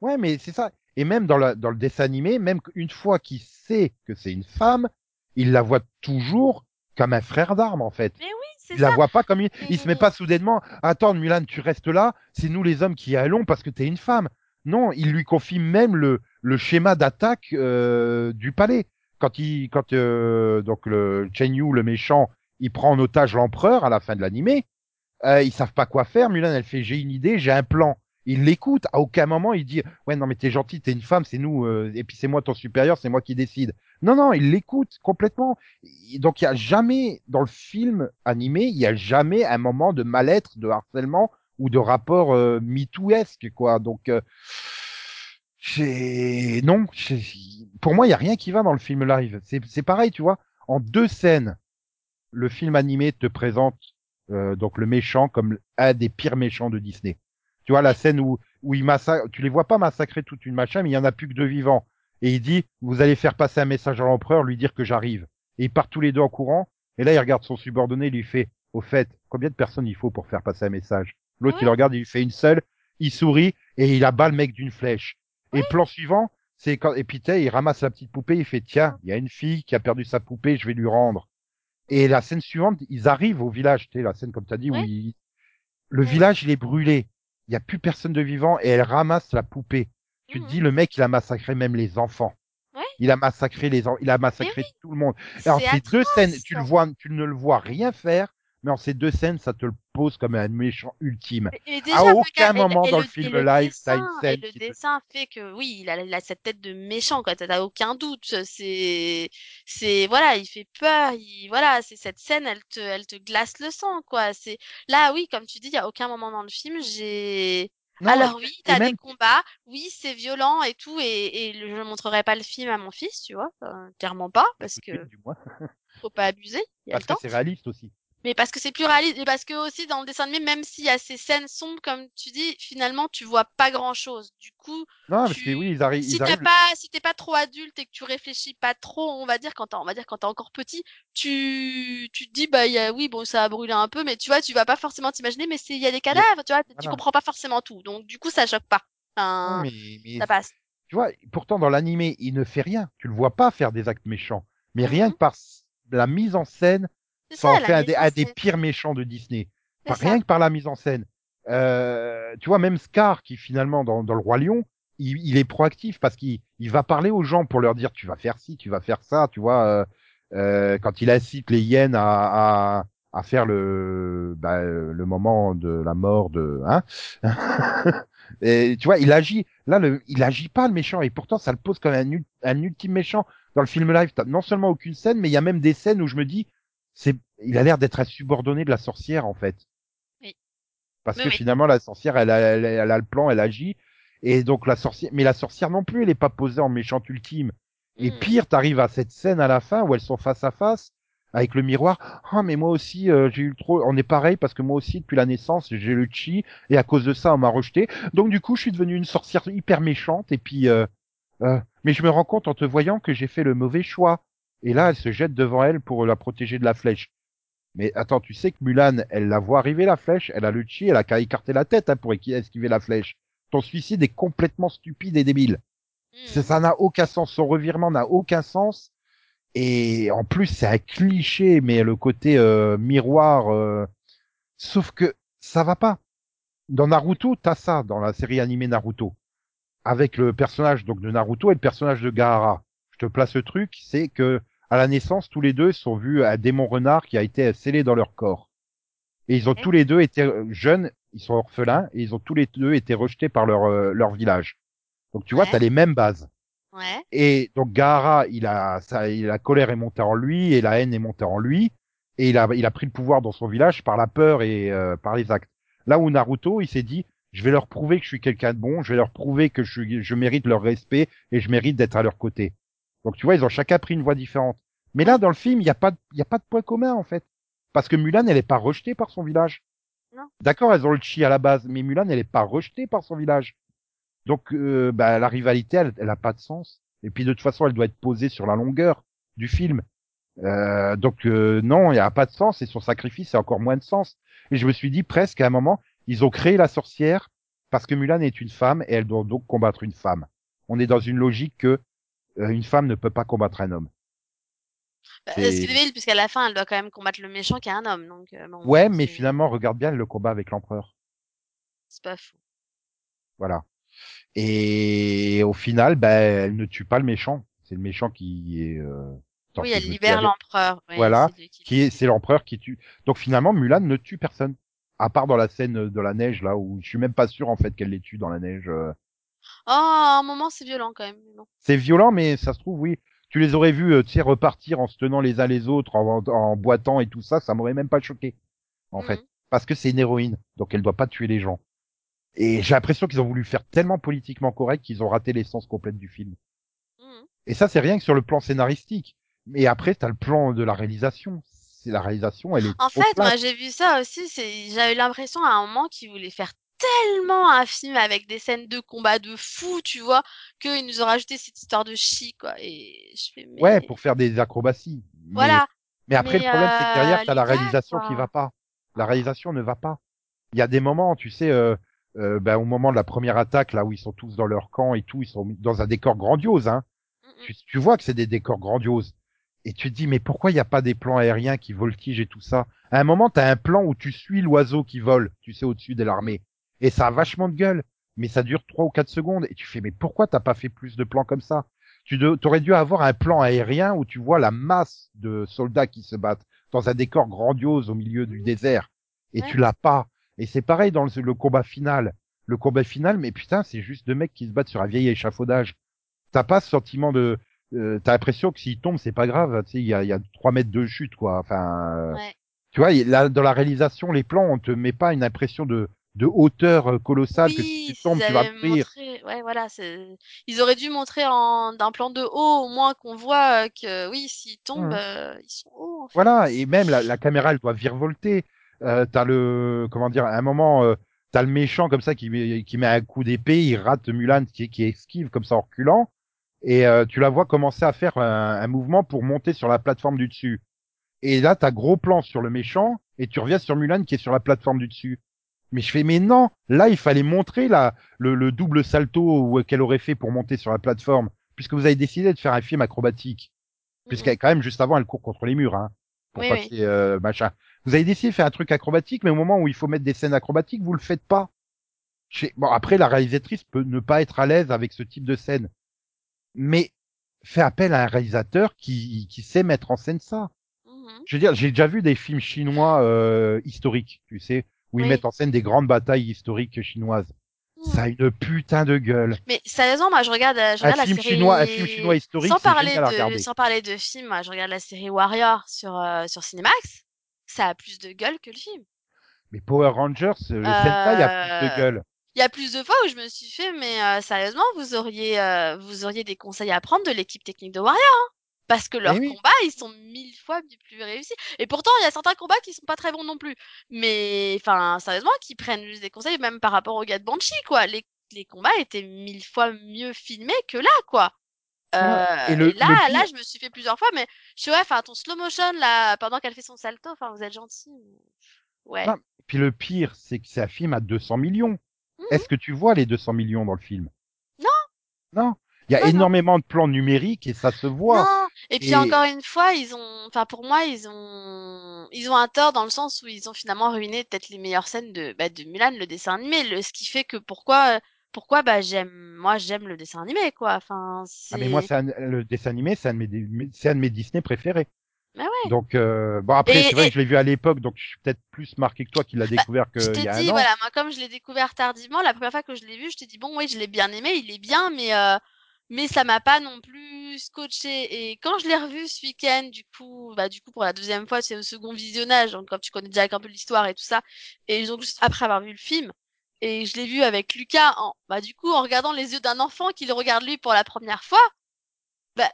Ouais, mais c'est ça. Et même dans, la, dans le dessin animé, même une fois qu'il sait que c'est une femme, il la voit toujours comme un frère d'armes, en fait. Mais oui, Il la ça. voit pas comme une... Il se met pas soudainement, attends, Mulan, tu restes là, c'est nous les hommes qui y allons parce que t'es une femme. Non, il lui confie même le, le schéma d'attaque euh, du palais. Quand il, quand euh, donc le Chen Yu, le méchant, il prend en otage l'empereur à la fin de l'animé, euh, ils savent pas quoi faire. Mulan, elle fait, j'ai une idée, j'ai un plan. Il l'écoute. À aucun moment, il dit, ouais, non, mais t'es gentil, t'es une femme, c'est nous, euh, et puis c'est moi ton supérieur, c'est moi qui décide. Non, non, il l'écoute complètement. Donc il y a jamais dans le film animé, il y a jamais un moment de mal-être, de harcèlement ou de rapport euh, quoi. Donc euh, j'ai non, pour moi il y a rien qui va dans le film live. C'est c'est pareil, tu vois. En deux scènes, le film animé te présente euh, donc le méchant comme un des pires méchants de Disney. Tu vois la scène où où il massacre, tu les vois pas massacrer toute une machin, mais il y en a plus que deux vivants. Et il dit, vous allez faire passer un message à l'empereur, lui dire que j'arrive. Et ils partent tous les deux en courant. Et là, il regarde son subordonné, il lui fait, au fait, combien de personnes il faut pour faire passer un message? L'autre, Ouais. il regarde, il lui fait une seule, il sourit, et il abat le mec d'une flèche. Et plan suivant, c'est quand, et puis il ramasse la petite poupée, il fait, tiens, il y a une fille qui a perdu sa poupée, je vais lui rendre. Et la scène suivante, ils arrivent au village, tu sais, la scène, comme tu as dit, où Ouais. il... le Ouais. village, il est brûlé. Il y a plus personne de vivant, et elle ramasse la poupée. Tu te Mhm. dis, le mec, il a massacré même les enfants. Ouais. Il a massacré les, en- il a massacré oui. tout le monde. Alors, c'est ces deux scènes, tu le vois, tu ne le vois rien faire, mais en ces deux scènes, ça te le pose comme un méchant ultime. Mais- mais À déjà, aucun et- moment et dans le- le film et live, une dessin- scène Et le te- dessin fait que, oui, il a, il a cette tête de méchant, quoi. T'as aucun doute. C'est, c'est, voilà, il fait peur. Il, voilà, c'est cette scène, elle te, elle te glace le sang, quoi. C'est, là, oui, comme tu dis, il y a aucun moment dans le film, j'ai, Non, alors oui, et t'as même- des combats, oui, c'est violent et tout, et, et je ne montrerai pas le film à mon fils, tu vois, euh, clairement pas, parce tout de que faut pas abuser, y a Parce le que c'est réaliste aussi. Mais parce que c'est plus réaliste, et parce que aussi dans le dessin animé, même s'il y a ces scènes sombres, comme tu dis, finalement tu vois pas grand chose. Du coup, Non, parce tu- que oui, ils arrivent, si arrivent. pas, si t'es pas trop adulte et que tu réfléchis pas trop, on va dire quand t'es, on va dire quand t'es encore petit, tu, tu te dis bah y a, oui bon ça a brûlé un peu, mais tu vois tu vas pas forcément t'imaginer, mais il y a des cadavres, tu vois, tu comprends pas forcément tout. Donc du coup ça choque pas. Non, mais, mais ça passe. tu vois, pourtant dans l'animé, il ne fait rien. Tu le vois pas faire des actes méchants. Mais rien Mhm. que par la mise en scène, ça en fait un des, un des pires méchants de Disney. Par- rien que par la mise en scène. Euh, tu vois, même Scar, qui finalement, dans, dans le Roi Lion, il, il est proactif parce qu'il il va parler aux gens pour leur dire tu vas faire ci, tu vas faire ça, tu vois. euh, euh, quand il incite les hyènes à, à, à faire le, bah, euh, le moment de la mort de, hein. et tu vois, il agit. Là, le, il agit pas le méchant et pourtant ça le pose comme un, un ultime méchant. Dans le film live, t'as non seulement aucune scène, mais il y a même des scènes où je me dis, c'est, il a l'air d'être un subordonné de la sorcière en fait. Oui. Parce que oui. finalement, la sorcière, elle a, elle, a- elle a le plan, elle agit. Et donc la sorcière, mais la sorcière non plus, elle est pas posée en méchante ultime. Et Mm. pire, t'arrives à cette scène à la fin où elles sont face à face avec le miroir. Ah, mais moi aussi, euh, j'ai eu trop. On est pareil parce que moi aussi, depuis la naissance, j'ai le chi et à cause de ça, on m'a rejeté. Donc du coup, je suis devenue une sorcière hyper méchante. Et puis, euh, euh, mais je me rends compte en te voyant que j'ai fait le mauvais choix. Et là, elle se jette devant elle pour la protéger de la flèche. Mais attends, tu sais que Mulan, elle la voit arriver la flèche, elle a le chi, elle a qu'à écarter la tête hein, pour esquiver la flèche. Ton suicide est complètement stupide et débile. Mm. C'est- Ça n'a aucun sens. Son revirement n'a aucun sens. Et en plus, c'est un cliché, mais le côté euh, miroir. euh, Sauf que ça va pas. Dans Naruto, t'as ça dans la série animée Naruto, avec le personnage donc de Naruto et le personnage de Gaara. Je te place le truc, c'est que à la naissance, tous les deux sont vus un démon renard qui a été scellé dans leur corps. Et ils ont tous les deux été euh, jeunes, ils sont orphelins et ils ont tous les deux été rejetés par leur euh, leur village. Donc tu vois, Ouais. t'as les mêmes bases. Ouais. Et donc Gaara, il a, ça, il- la colère est montée en lui et la haine est montée en lui. Et il a, il a pris le pouvoir dans son village par la peur et euh, par les actes. Là où Naruto, il s'est dit, je vais leur prouver que je suis quelqu'un de bon, je vais leur prouver que je, suis- je mérite leur respect et je mérite d'être à leur côté. Donc tu vois, ils ont chacun pris une voie différente. Mais là, dans le film, il n'y a pas, de- il y a pas de point commun en fait, parce que Mulan, elle est pas rejetée par son village. Non. D'accord, elles ont le chi à la base, mais Mulan, elle est pas rejetée par son village. Donc, euh, bah, la rivalité, elle, elle a pas de sens. Et puis de toute façon, elle doit être posée sur la longueur du film. Euh, donc euh, non, il n'y a pas de sens et son sacrifice a encore moins de sens. Et je me suis dit presque à un moment, ils ont créé la sorcière parce que Mulan est une femme et elle doit donc combattre une femme. On est dans une logique que une femme ne peut pas combattre un homme. Bah, C'est- ce qui est débile, puisqu'à la fin, elle doit quand même combattre le méchant qui est un homme. Donc, euh, bon, Ouais, mais c'est- finalement, regarde bien le combat avec l'empereur. C'est pas fou. Voilà. Et au final, ben, elle ne tue pas le méchant. C'est le méchant qui est. Euh, Oui, elle libère l'empereur. Oui, Voilà, c'est qui- qui est, c'est l'empereur qui tue. Donc finalement, Mulan ne tue personne. À part dans la scène de la neige, là, où je suis même pas sûr, en fait, qu'elle les tue dans la neige. euh. Oh, à un moment, c'est violent quand même. C'est violent, mais ça se trouve, oui. Tu les aurais vus, euh, tu sais, repartir en se tenant les uns les autres, en, en boitant et tout ça, ça m'aurait même pas choqué. En fait. Parce que c'est une héroïne. Donc elle doit pas tuer les gens. Et j'ai l'impression qu'ils ont voulu faire tellement politiquement correct qu'ils ont raté l'essence complète du film. Mhm. Et ça, c'est rien que sur le plan scénaristique. Mais après, t'as le plan de la réalisation. C'est la réalisation, elle est En fait, plate. moi, j'ai vu ça aussi. C'est, j'ai eu l'impression à un moment qu'ils voulaient faire tellement un film avec des scènes de combat de fou, tu vois, qu'ils nous ont rajouté cette histoire de chi, quoi. Et je fais, mais... Ouais, pour faire des acrobaties. Mais- Voilà. Mais, après, Mais, le problème, c'est que derrière, euh, t'as la réalisation quoi. qui va pas. La réalisation ne va pas. Il y a des moments, tu sais, euh, euh, ben, au moment de la première attaque, là où ils sont tous dans leur camp et tout, ils sont dans un décor grandiose, hein. Mm, mm. Tu, tu vois que c'est des décors grandioses. Et tu te dis, mais pourquoi il n'y a pas des plans aériens qui voltigent et tout ça? À un moment, tu as un plan où tu suis l'oiseau qui vole, tu sais, au-dessus de l'armée. Et ça a vachement de gueule. Mais ça dure trois ou quatre secondes. Et tu fais, mais pourquoi t'as pas fait plus de plans comme ça? Tu aurais dû avoir un plan aérien où tu vois la masse de soldats qui se battent dans un décor grandiose au milieu du désert. Et Ouais. tu l'as pas. Et c'est pareil dans le, le combat final. Le combat final, mais putain, c'est juste deux mecs qui se battent sur un vieil échafaudage. T'as pas ce sentiment de, euh, t'as l'impression que s'il tombe, c'est pas grave. Tu sais, il y a, il y a trois mètres de chute, quoi. Enfin, euh, Ouais. tu vois, là, dans la réalisation, les plans, on te met pas une impression de, de hauteur euh, colossale que si tu tombes, tu vas avaient mourir. montré- Ouais, voilà. Ils auraient dû montrer en... d'un plan de haut, au moins qu'on voit euh, que, oui, s'ils tombent, Mhm. euh, ils sont hauts, en fait. Voilà, et même la, la caméra, elle doit virevolter. Euh, t'as le, comment dire, à un moment, euh, t'as le méchant comme ça qui met, qui met un coup d'épée, il rate Mulan qui, qui esquive comme ça en reculant, et euh, tu la vois commencer à faire un, un mouvement pour monter sur la plateforme du dessus. Et là, t'as gros plan sur le méchant, et tu reviens sur Mulan qui est sur la plateforme du dessus. Mais je fais, mais non, là, il fallait montrer la, le, le double salto qu'elle aurait fait pour monter sur la plateforme, puisque vous avez décidé de faire un film acrobatique. Puisqu'elle, quand même, juste avant, elle court contre les murs, hein, pour Oui, passer, oui. euh, machin. Vous avez décidé de faire un truc acrobatique, mais au moment où il faut mettre des scènes acrobatiques, vous le faites pas. Je sais- Bon, après, la réalisatrice peut ne pas être à l'aise avec ce type de scène. Mais, fait appel à un réalisateur qui, qui sait mettre en scène ça. Mhm. Je veux dire, j'ai déjà vu des films chinois, euh, historiques, tu sais, où ils Oui. mettent en scène des grandes batailles historiques chinoises. Ça a une putain de gueule. Mais sérieusement, moi, je regarde, euh, je Un regarde la film série... chinois- un film chinois historique, sans parler de. Sans parler de film, moi, je regarde la série Warrior sur, euh, sur Cinemax. Ça a plus de gueule que le film. Mais Power Rangers, le Sentai a plus de Euh, gueule. Il y a plus de fois où je me suis fait, mais euh, sérieusement, vous auriez, euh, vous auriez des conseils à prendre de l'équipe technique de Warrior, hein parce que leurs Eh oui. combats, ils sont mille fois plus réussis. Et pourtant, il y a certains combats qui sont pas très bons non plus. Mais, enfin, sérieusement, qui prennent juste des conseils, même par rapport au gars de Banshee, quoi. Les, les combats étaient mille fois mieux filmés que là, quoi. Euh, Et le- et là, le pire- là, je me suis fait plusieurs fois, mais je suis ouais, enfin, ton slow motion là, pendant qu'elle fait son salto, enfin, vous êtes gentil. Ouais. Non. Puis le pire, c'est que c'est un film à 200 millions. Mhm. Est-ce que tu vois les 200 millions dans le film? Non. Non. Il y a Non, non. énormément de plans numériques et ça se voit. Et puis Et- encore une fois, ils ont, enfin pour moi, ils ont, ils ont un tort dans le sens où ils ont finalement ruiné peut-être les meilleures scènes de, bah, de Mulan, le dessin animé, le, ce qui fait que pourquoi, euh, pourquoi bah j'aime, moi j'aime le dessin animé quoi. Enfin. Ah mais moi, c'est un- le dessin animé, c'est un de mes, c'est un de mes Disney préférés. Mais ouais. Donc euh, bon après, Et- c'est vrai et- que je l'ai vu à l'époque, donc je suis peut-être plus marqué que toi qui l'a découvert que Bah, Je il y t'ai a dit, un an. voilà, moi comme je l'ai découvert tardivement, la première fois que je l'ai vu, je t'ai dit bon oui, je l'ai bien aimé, il est bien, mais euh, mais ça m'a pas non plus scotché. Et quand je l'ai revu ce week-end, du coup, bah du coup pour la deuxième fois, c'est au second visionnage, donc comme tu connais déjà un peu l'histoire et tout ça, et donc juste après avoir vu le film, et je l'ai vu avec Lucas, en, bah du coup en regardant les yeux d'un enfant qui le regarde lui pour la première fois, bah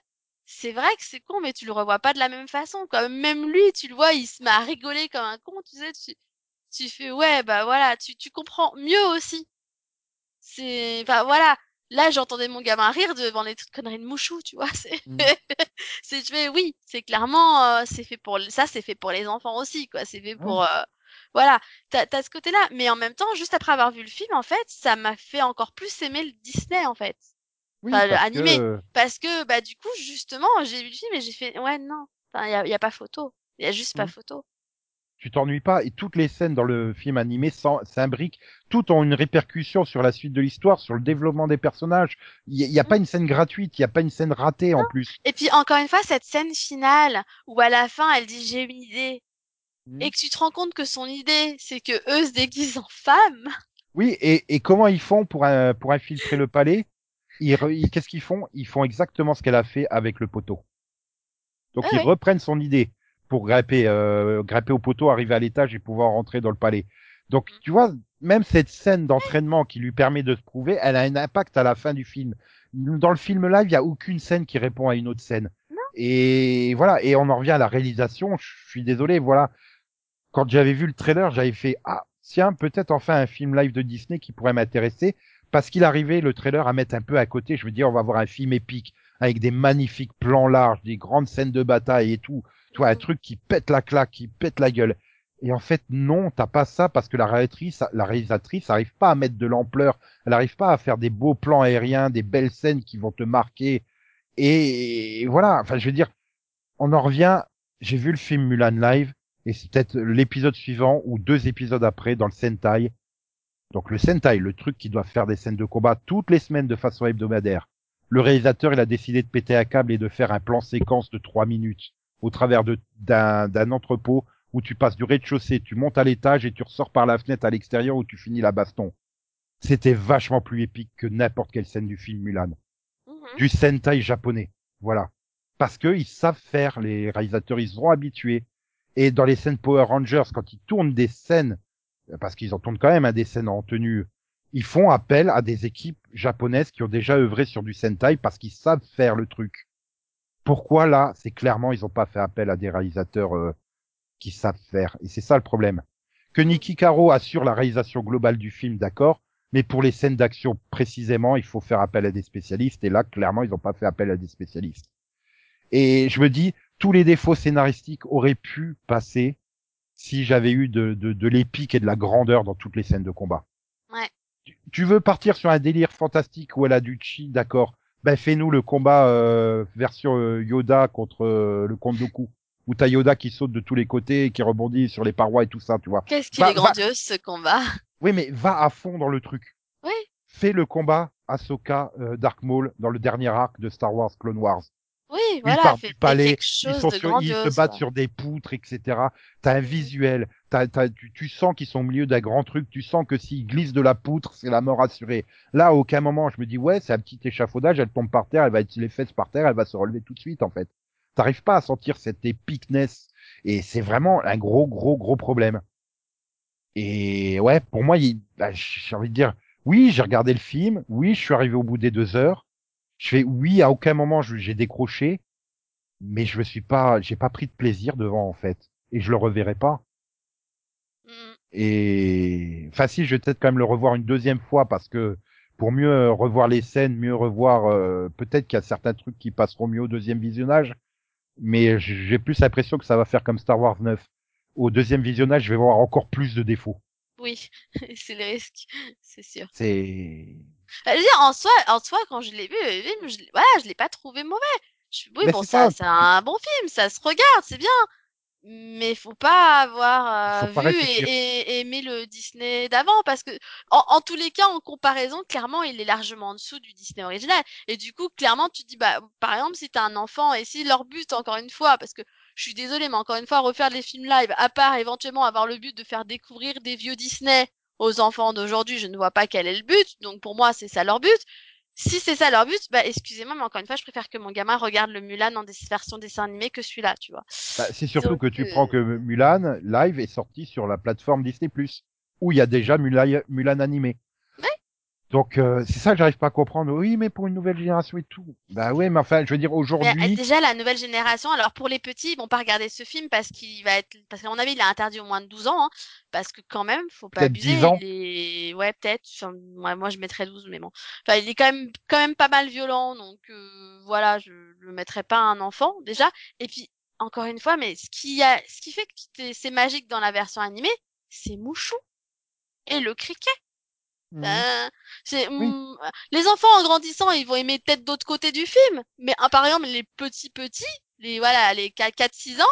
c'est vrai que c'est con, mais tu le revois pas de la même façon. Quoi. Même lui, tu le vois, il se met à rigoler comme un con, tu sais, tu, tu fais ouais, bah voilà, tu, tu comprends mieux aussi. C'est, enfin voilà. Là, j'entendais mon gamin rire devant les toutes conneries de Mouchou, tu vois. C'est, Mm. c'est, je fais oui, c'est clairement, euh, c'est fait pour, ça, c'est fait pour les enfants aussi, quoi. C'est fait pour, euh, voilà. T'as, t'as ce côté-là. Mais en même temps, juste après avoir vu le film, en fait, ça m'a fait encore plus aimer le Disney, en fait. Oui, enfin, parce animé. que, Parce que, bah, du coup, justement, j'ai vu le film et j'ai fait, ouais, non. Enfin, y a, y a pas photo. Y a juste pas Mm. photo. Tu t'ennuies pas et toutes les scènes dans le film animé s'imbriquent, toutes ont une répercussion sur la suite de l'histoire, sur le développement des personnages. Il y, a- il y a pas une scène gratuite, il y a pas une scène ratée en plus. Et puis, encore une fois, cette scène finale où à la fin, elle dit, j'ai une idée. Mm. Et que tu te rends compte que son idée, c'est que eux se déguisent en femmes. Oui, et, et comment ils font pour un- pour infiltrer le palais? Ils, re- ils- qu'est-ce qu'ils font? Ils font exactement ce qu'elle a fait avec le poteau. Donc Ah ils reprennent son idée pour grimper euh, grimper au poteau, arriver à l'étage et pouvoir rentrer dans le palais. Donc tu vois, même cette scène d'entraînement qui lui permet de se prouver, elle a un impact à la fin du film. Dans le film live, il y a aucune scène qui répond à une autre scène. Et voilà, et on en revient à la réalisation. Je suis désolé, voilà. Quand j'avais vu le trailer, j'avais fait ah tiens peut-être enfin un film live de Disney qui pourrait m'intéresser parce qu'il arrivait le trailer à mettre un peu à côté. Je veux dire, on va voir un film épique avec des magnifiques plans larges, des grandes scènes de bataille et tout. Tu vois, un truc qui pète la claque, qui pète la gueule. Et en fait, non, t'as pas ça parce que la réalisatrice, la réalisatrice arrive pas à mettre de l'ampleur. Elle arrive pas à faire des beaux plans aériens, des belles scènes qui vont te marquer. Et voilà. Enfin, je veux dire, on en revient. J'ai vu le film Mulan live et c'est peut-être l'épisode suivant ou deux épisodes après dans le Sentai. Donc le Sentai, le truc qui doit faire des scènes de combat toutes les semaines de façon hebdomadaire. Le réalisateur, il a décidé de péter un câble et de faire un plan séquence de trois minutes au travers d'un entrepôt où tu passes du rez-de-chaussée, tu montes à l'étage et tu ressors par la fenêtre à l'extérieur où tu finis la baston. C'était vachement plus épique que n'importe quelle scène du film Mulan. Mhm. Du Sentai japonais. Voilà. Parce que ils savent faire, les réalisateurs, ils seront habitués. Et dans les scènes Power Rangers, quand ils tournent des scènes, parce qu'ils en tournent quand même à des scènes en tenue, ils font appel à des équipes japonaises qui ont déjà œuvré sur du Sentai parce qu'ils savent faire le truc. Pourquoi là, c'est clairement, ils ont pas fait appel à des réalisateurs euh, qui savent faire. Et c'est ça le problème. Que Niki Caro assure la réalisation globale du film, d'accord, mais pour les scènes d'action précisément, il faut faire appel à des spécialistes. Et là, clairement, ils n'ont pas fait appel à des spécialistes. Et je me dis, tous les défauts scénaristiques auraient pu passer si j'avais eu de, de, de l'épique et de la grandeur dans toutes les scènes de combat. Ouais. Tu, tu veux partir sur un délire fantastique où elle a du chi, d'accord. Ben fais-nous le combat euh, version euh, Yoda contre euh, le comte Dooku. Où t'as Yoda qui saute de tous les côtés, qui rebondit sur les parois et tout ça, tu vois. Qu'est-ce qu'il est va- grandiose ce combat. Oui, mais va à fond dans le truc. Oui. Fais le combat Ahsoka euh, Dark Maul dans le dernier arc de Star Wars Clone Wars. Oui, Ils voilà, fait, palais, quelque ils, chose sont de sur- ils se battent sur des poutres, etc. T'as un visuel, tu, tu sens qu'ils sont au milieu d'un grand truc, tu sens que s'ils glissent de la poutre, c'est la mort assurée. Là, à aucun moment, je me dis, ouais, c'est un petit échafaudage, elle tombe par terre, elle va être les fesses par terre, elle va se relever tout de suite, en fait. T'arrives pas à sentir cette épicness, et c'est vraiment un gros, gros, gros problème. Et ouais, pour moi, bah, j'ai envie de dire, oui, j'ai regardé le film, oui, je suis arrivé au bout des deux heures. Je fais oui, à aucun moment j'ai décroché, mais je me suis pas, j'ai pas pris de plaisir devant en fait, et je le reverrai pas. Mm. Et enfin si, je vais peut-être quand même le revoir une deuxième fois parce que pour mieux euh, revoir les scènes, mieux revoir, euh, peut-être qu'il y a certains trucs qui passeront mieux au deuxième visionnage, mais j'ai plus l'impression que ça va faire comme Star Wars 9. Au deuxième visionnage, je vais voir encore plus de défauts. Oui, c'est le risque, c'est sûr. C'est Je veux dire, en soi, en soi, quand je l'ai vu, je, l'ai- voilà, je l'ai pas trouvé mauvais. Je, oui, Mais bon, ça, ça. c'est un bon film, ça se regarde, c'est bien. Mais faut pas avoir euh, Faut vu et, et- et aimer le Disney d'avant parce que en, en tous les cas en comparaison clairement il est largement en dessous du Disney original et du coup clairement tu te dis bah par exemple si t'as un enfant et si leur but encore une fois parce que je suis désolée mais encore une fois refaire des films live à part éventuellement avoir le but de faire découvrir des vieux Disney aux enfants d'aujourd'hui je ne vois pas quel est le but donc pour moi c'est ça leur but si c'est ça leur but bah excusez-moi mais encore une fois je préfère que mon gamin regarde le Mulan en des version dessin animé que celui-là tu vois Bah, c'est surtout Donc, que tu euh, prends que Mulan live est sorti sur la plateforme Disney+, où il y a déjà Mulan, Mulan animé. Ouais. Donc euh, c'est ça que j'arrive pas à comprendre. Oui, mais pour une nouvelle génération et tout. Bah ouais, mais enfin, je veux dire euh, aujourd'hui. déjà la nouvelle génération, alors pour les petits, ils vont pas regarder ce film parce qu'il va être parce qu'à mon avis, il est interdit au moins de 12 ans hein, parce que quand même, faut pas abuser, 10 ans. il est ouais, peut-être enfin, moi moi je mettrais 12 mais bon. Enfin, il est quand même quand même pas mal violent donc euh, voilà, je le mettrais pas à un enfant déjà et puis encore une fois, mais ce qui a ce qui fait que c'est magique dans la version animée, c'est Mouchou et le criquet. Mhm. Ben, c'est, Oui. mm, les enfants en grandissant, ils vont aimer peut-être d'autres côtés du film, mais par exemple les petits petits, les voilà, les 4-6 ans,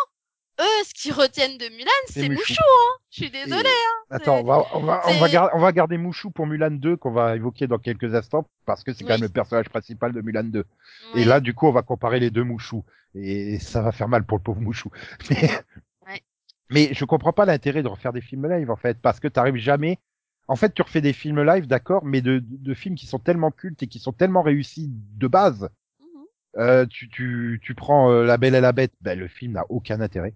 eux, ce qu'ils retiennent de Mulan, C'est c'est Mouchou. Mouchou, hein. Je suis désolée. Et- Attends, on va, on va, on va, c'est- gar- on va garder Mouchou pour Mulan 2 qu'on va évoquer dans quelques instants parce que c'est quand Oui. même le personnage principal de Mulan 2. Et là, du coup, on va comparer les deux Mouchous. Et ça va faire mal pour le pauvre Mouchou. Mais, Ouais. mais je comprends pas l'intérêt de refaire des films live, en fait, parce que t'arrives jamais. En fait, tu refais des films live, d'accord, mais de, de, de films qui sont tellement cultes et qui sont tellement réussis de base. Mhm. Euh, tu, tu, tu prends euh, La Belle et la Bête, ben, le film n'a aucun intérêt.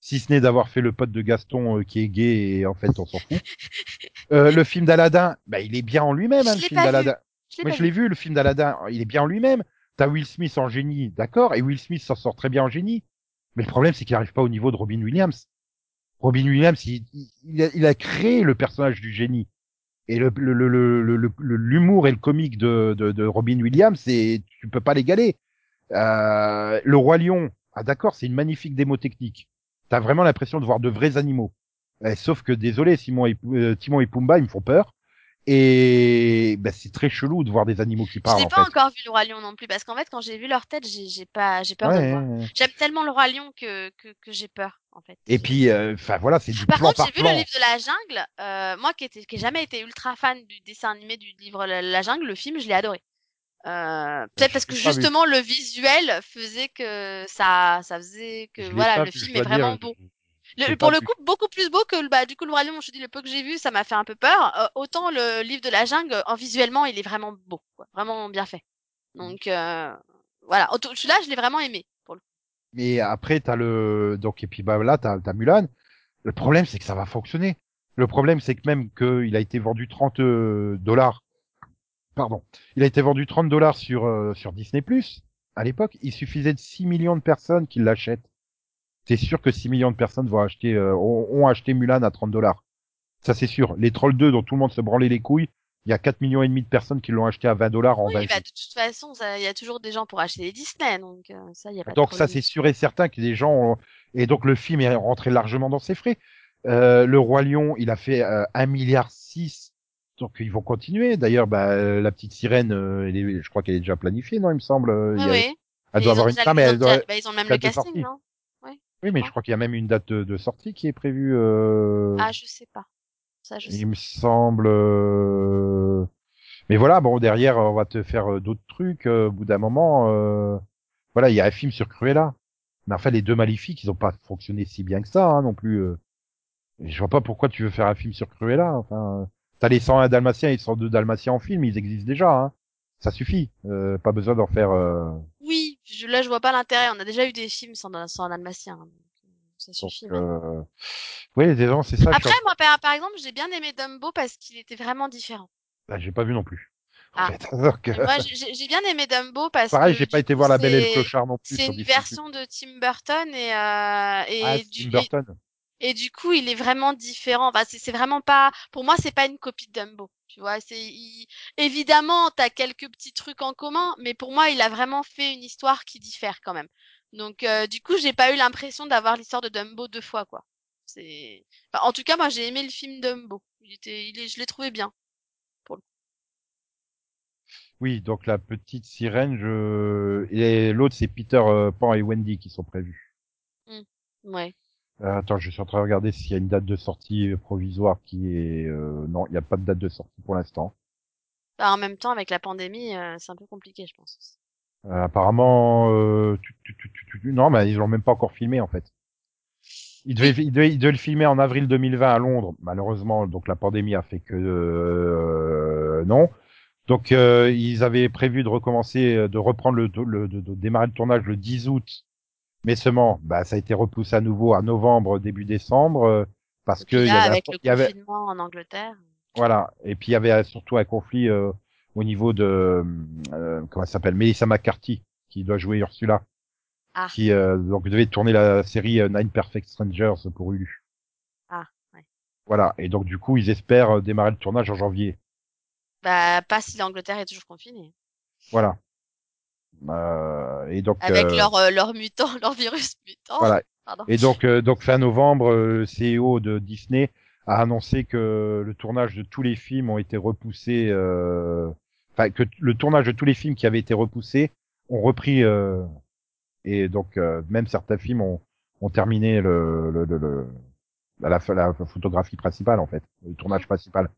Si ce n'est d'avoir fait le pote de Gaston euh, qui est gay et en fait on s'en fout. Euh, le film d'Aladin, ben, il est bien en lui-même, hein, le film d'Aladin. Pas je l'ai vu. vu, le film d'Aladin. Il est bien en lui-même. T'as Will Smith en génie, d'accord, et Will Smith s'en sort très bien en génie. Mais le problème, c'est qu'il n'arrive pas au niveau de Robin Williams. Robin Williams, il, il- a, il a créé le personnage du génie. Et le, le, le, le, le- l'humour et le comique de, de, de Robin Williams, c'est, tu peux pas l'égaler. Euh, le Roi Lion, ah d'accord, c'est une magnifique démo technique. T'as vraiment l'impression de voir de vrais animaux. Eh, sauf que désolé, Simon et, euh, Timon et Pumba, ils me font peur. Et ben, c'est très chelou de voir des animaux qui Je parlent n'ai en pas fait. encore vu le roi lion non plus parce qu'en fait quand j'ai vu leur tête, j'ai pas j'ai peur de Ouais, voir. ouais, ouais. J'aime tellement le roi lion que que, que j'ai peur en fait. Et puis, euh, enfin voilà, c'est du Par plan contre, par j'ai vu plan. le livre de la jungle. Euh, moi qui n'ai jamais été ultra fan du dessin animé du livre La, la jungle, le film, je l'ai adoré. Euh, Peut-être parce que vu. justement le visuel faisait que ça, ça faisait que Je voilà, le vu, film est dire, vraiment beau. Le- pour le vu. coup, beaucoup plus beau que le bah du coup le roi lion. Je te dis le peu que j'ai vu, ça m'a fait un peu peur. Euh, autant le livre de la jungle, en visuellement, il est vraiment beau, quoi. vraiment bien fait. Donc euh, voilà, celui-là, je l'ai vraiment aimé. Mais après, t'as le, donc, et puis, bah, là, t'as, t'as Mulan. Le problème, c'est que ça va fonctionner. Le problème, c'est que même qu'il a été vendu 30 euh, dollars, pardon, il a été vendu 30 dollars sur, euh, sur Disney+. À l'époque, il suffisait de 6 millions de personnes qui l'achètent. C'est sûr que 6 millions de personnes vont acheter, euh, ont, ont acheté Mulan à 30 dollars. Ça, c'est sûr. Les Trolls 2, dont tout le monde se branlait les couilles, il y a 4 millions et demi de personnes qui l'ont acheté à 20 dollars en Oui, 20 bah, de toute façon, il y a toujours des gens pour acheter les Disney, donc euh, ça, y a pas de Donc ça, c'est sûr et certain que les gens ont... et donc le film est rentré largement dans ses frais. Euh, le roi lion, il a fait euh, 1 milliard 6 donc ils vont continuer. D'ailleurs, bah, euh, la petite sirène, euh, elle est- je crois qu'elle est déjà planifiée, non Il me semble. euh, il Oui, a- oui. Elle Et doit avoir une déjà- femme, ils ont doit. déjà- bah, ils ont même le casting, non? Oui, mais je crois qu'il y a même une date de, de sortie qui est prévue. Euh... Ah, je sais pas. Ça, je sais. Il me semble. euh, Mais voilà, bon, derrière, on va te faire euh, d'autres trucs. euh, au bout d'un moment, euh, voilà, il y a un film sur Cruella. Mais enfin, les deux maléfiques, ils ont pas fonctionné si bien que ça, hein, non plus. Je vois pas pourquoi tu veux faire un film sur Cruella. Enfin, t'as les 101 Dalmatiens et 102 Dalmatiens en film, ils existent déjà. Hein. Ça suffit. Euh, pas besoin d'en faire. euh, Oui, je, là, je vois pas l'intérêt. On a déjà eu des films sans, sans dalmatien. Ça suffit. euh... oui, c'est ça. Après, moi, par, par exemple, j'ai bien aimé Dumbo parce qu'il était vraiment différent. Bah, j'ai pas vu non plus. En Ah. fait. Moi, j'ai j'ai bien aimé Dumbo parce pareil, que. j'ai du pas été voir La Belle et le Clochard non plus. C'est une version de Tim Burton et, euh, et, Ah, du, Tim Burton. et du coup, il est vraiment différent. Enfin, c'est vraiment pas. Pour moi, c'est pas une copie de Dumbo. Tu vois, c'est il- évidemment, t'as quelques petits trucs en commun, mais pour moi, il a vraiment fait une histoire qui diffère quand même. Donc, euh, du coup, j'ai pas eu l'impression d'avoir l'histoire de Dumbo deux fois, quoi. C'est. Enfin, en tout cas, moi, j'ai aimé le film Dumbo. Il était, il est, je l'ai trouvé bien. Oui, donc la petite sirène, je... et l'autre c'est Peter euh, Pan et Wendy qui sont prévus. Ouais. Euh, attends, je suis en train de regarder s'il y a une date de sortie euh, provisoire qui est... euh, Non, il n'y a pas de date de sortie pour l'instant. Bah, en même temps, avec la pandémie, euh, c'est un peu compliqué, je pense. Euh, apparemment, euh... tu- tu- tu- tu- tu- non, mais ils l'ont même pas encore filmé en fait. Ils devaient, ils, devaient, ils devaient le filmer en avril 2020 à Londres. Malheureusement, donc la pandémie a fait que euh, non. Donc euh, ils avaient prévu de recommencer, de reprendre le, le de, de démarrer le tournage le 10 août. Mais seulement, bah ça a été repoussé à nouveau à novembre, début décembre, euh, parce que il y avait, un- avec le il y avait, confinement en Angleterre. voilà. Et puis il y avait surtout un conflit euh, au niveau de euh, comment ça s'appelle, Melissa McCarthy, qui doit jouer Ursula, Ah. qui euh, donc devait tourner la série euh, Nine Perfect Strangers pour Hulu. Ah, ouais. Voilà. Et donc du coup, ils espèrent euh, démarrer le tournage en janvier. Bah, pas si l'Angleterre est toujours confinée. Voilà. Euh, et donc Avec euh, leur, euh, leur mutant, leur virus mutant. voilà. Pardon. Et donc, euh, donc fin novembre, euh, CEO de Disney a annoncé que le tournage de tous les films ont été repoussés, euh, enfin que t- le tournage de tous les films qui avaient été repoussés ont repris, euh, et donc euh, même certains films ont, ont terminé le, le, le, le- la, la, la photographie principale en fait, le tournage principal.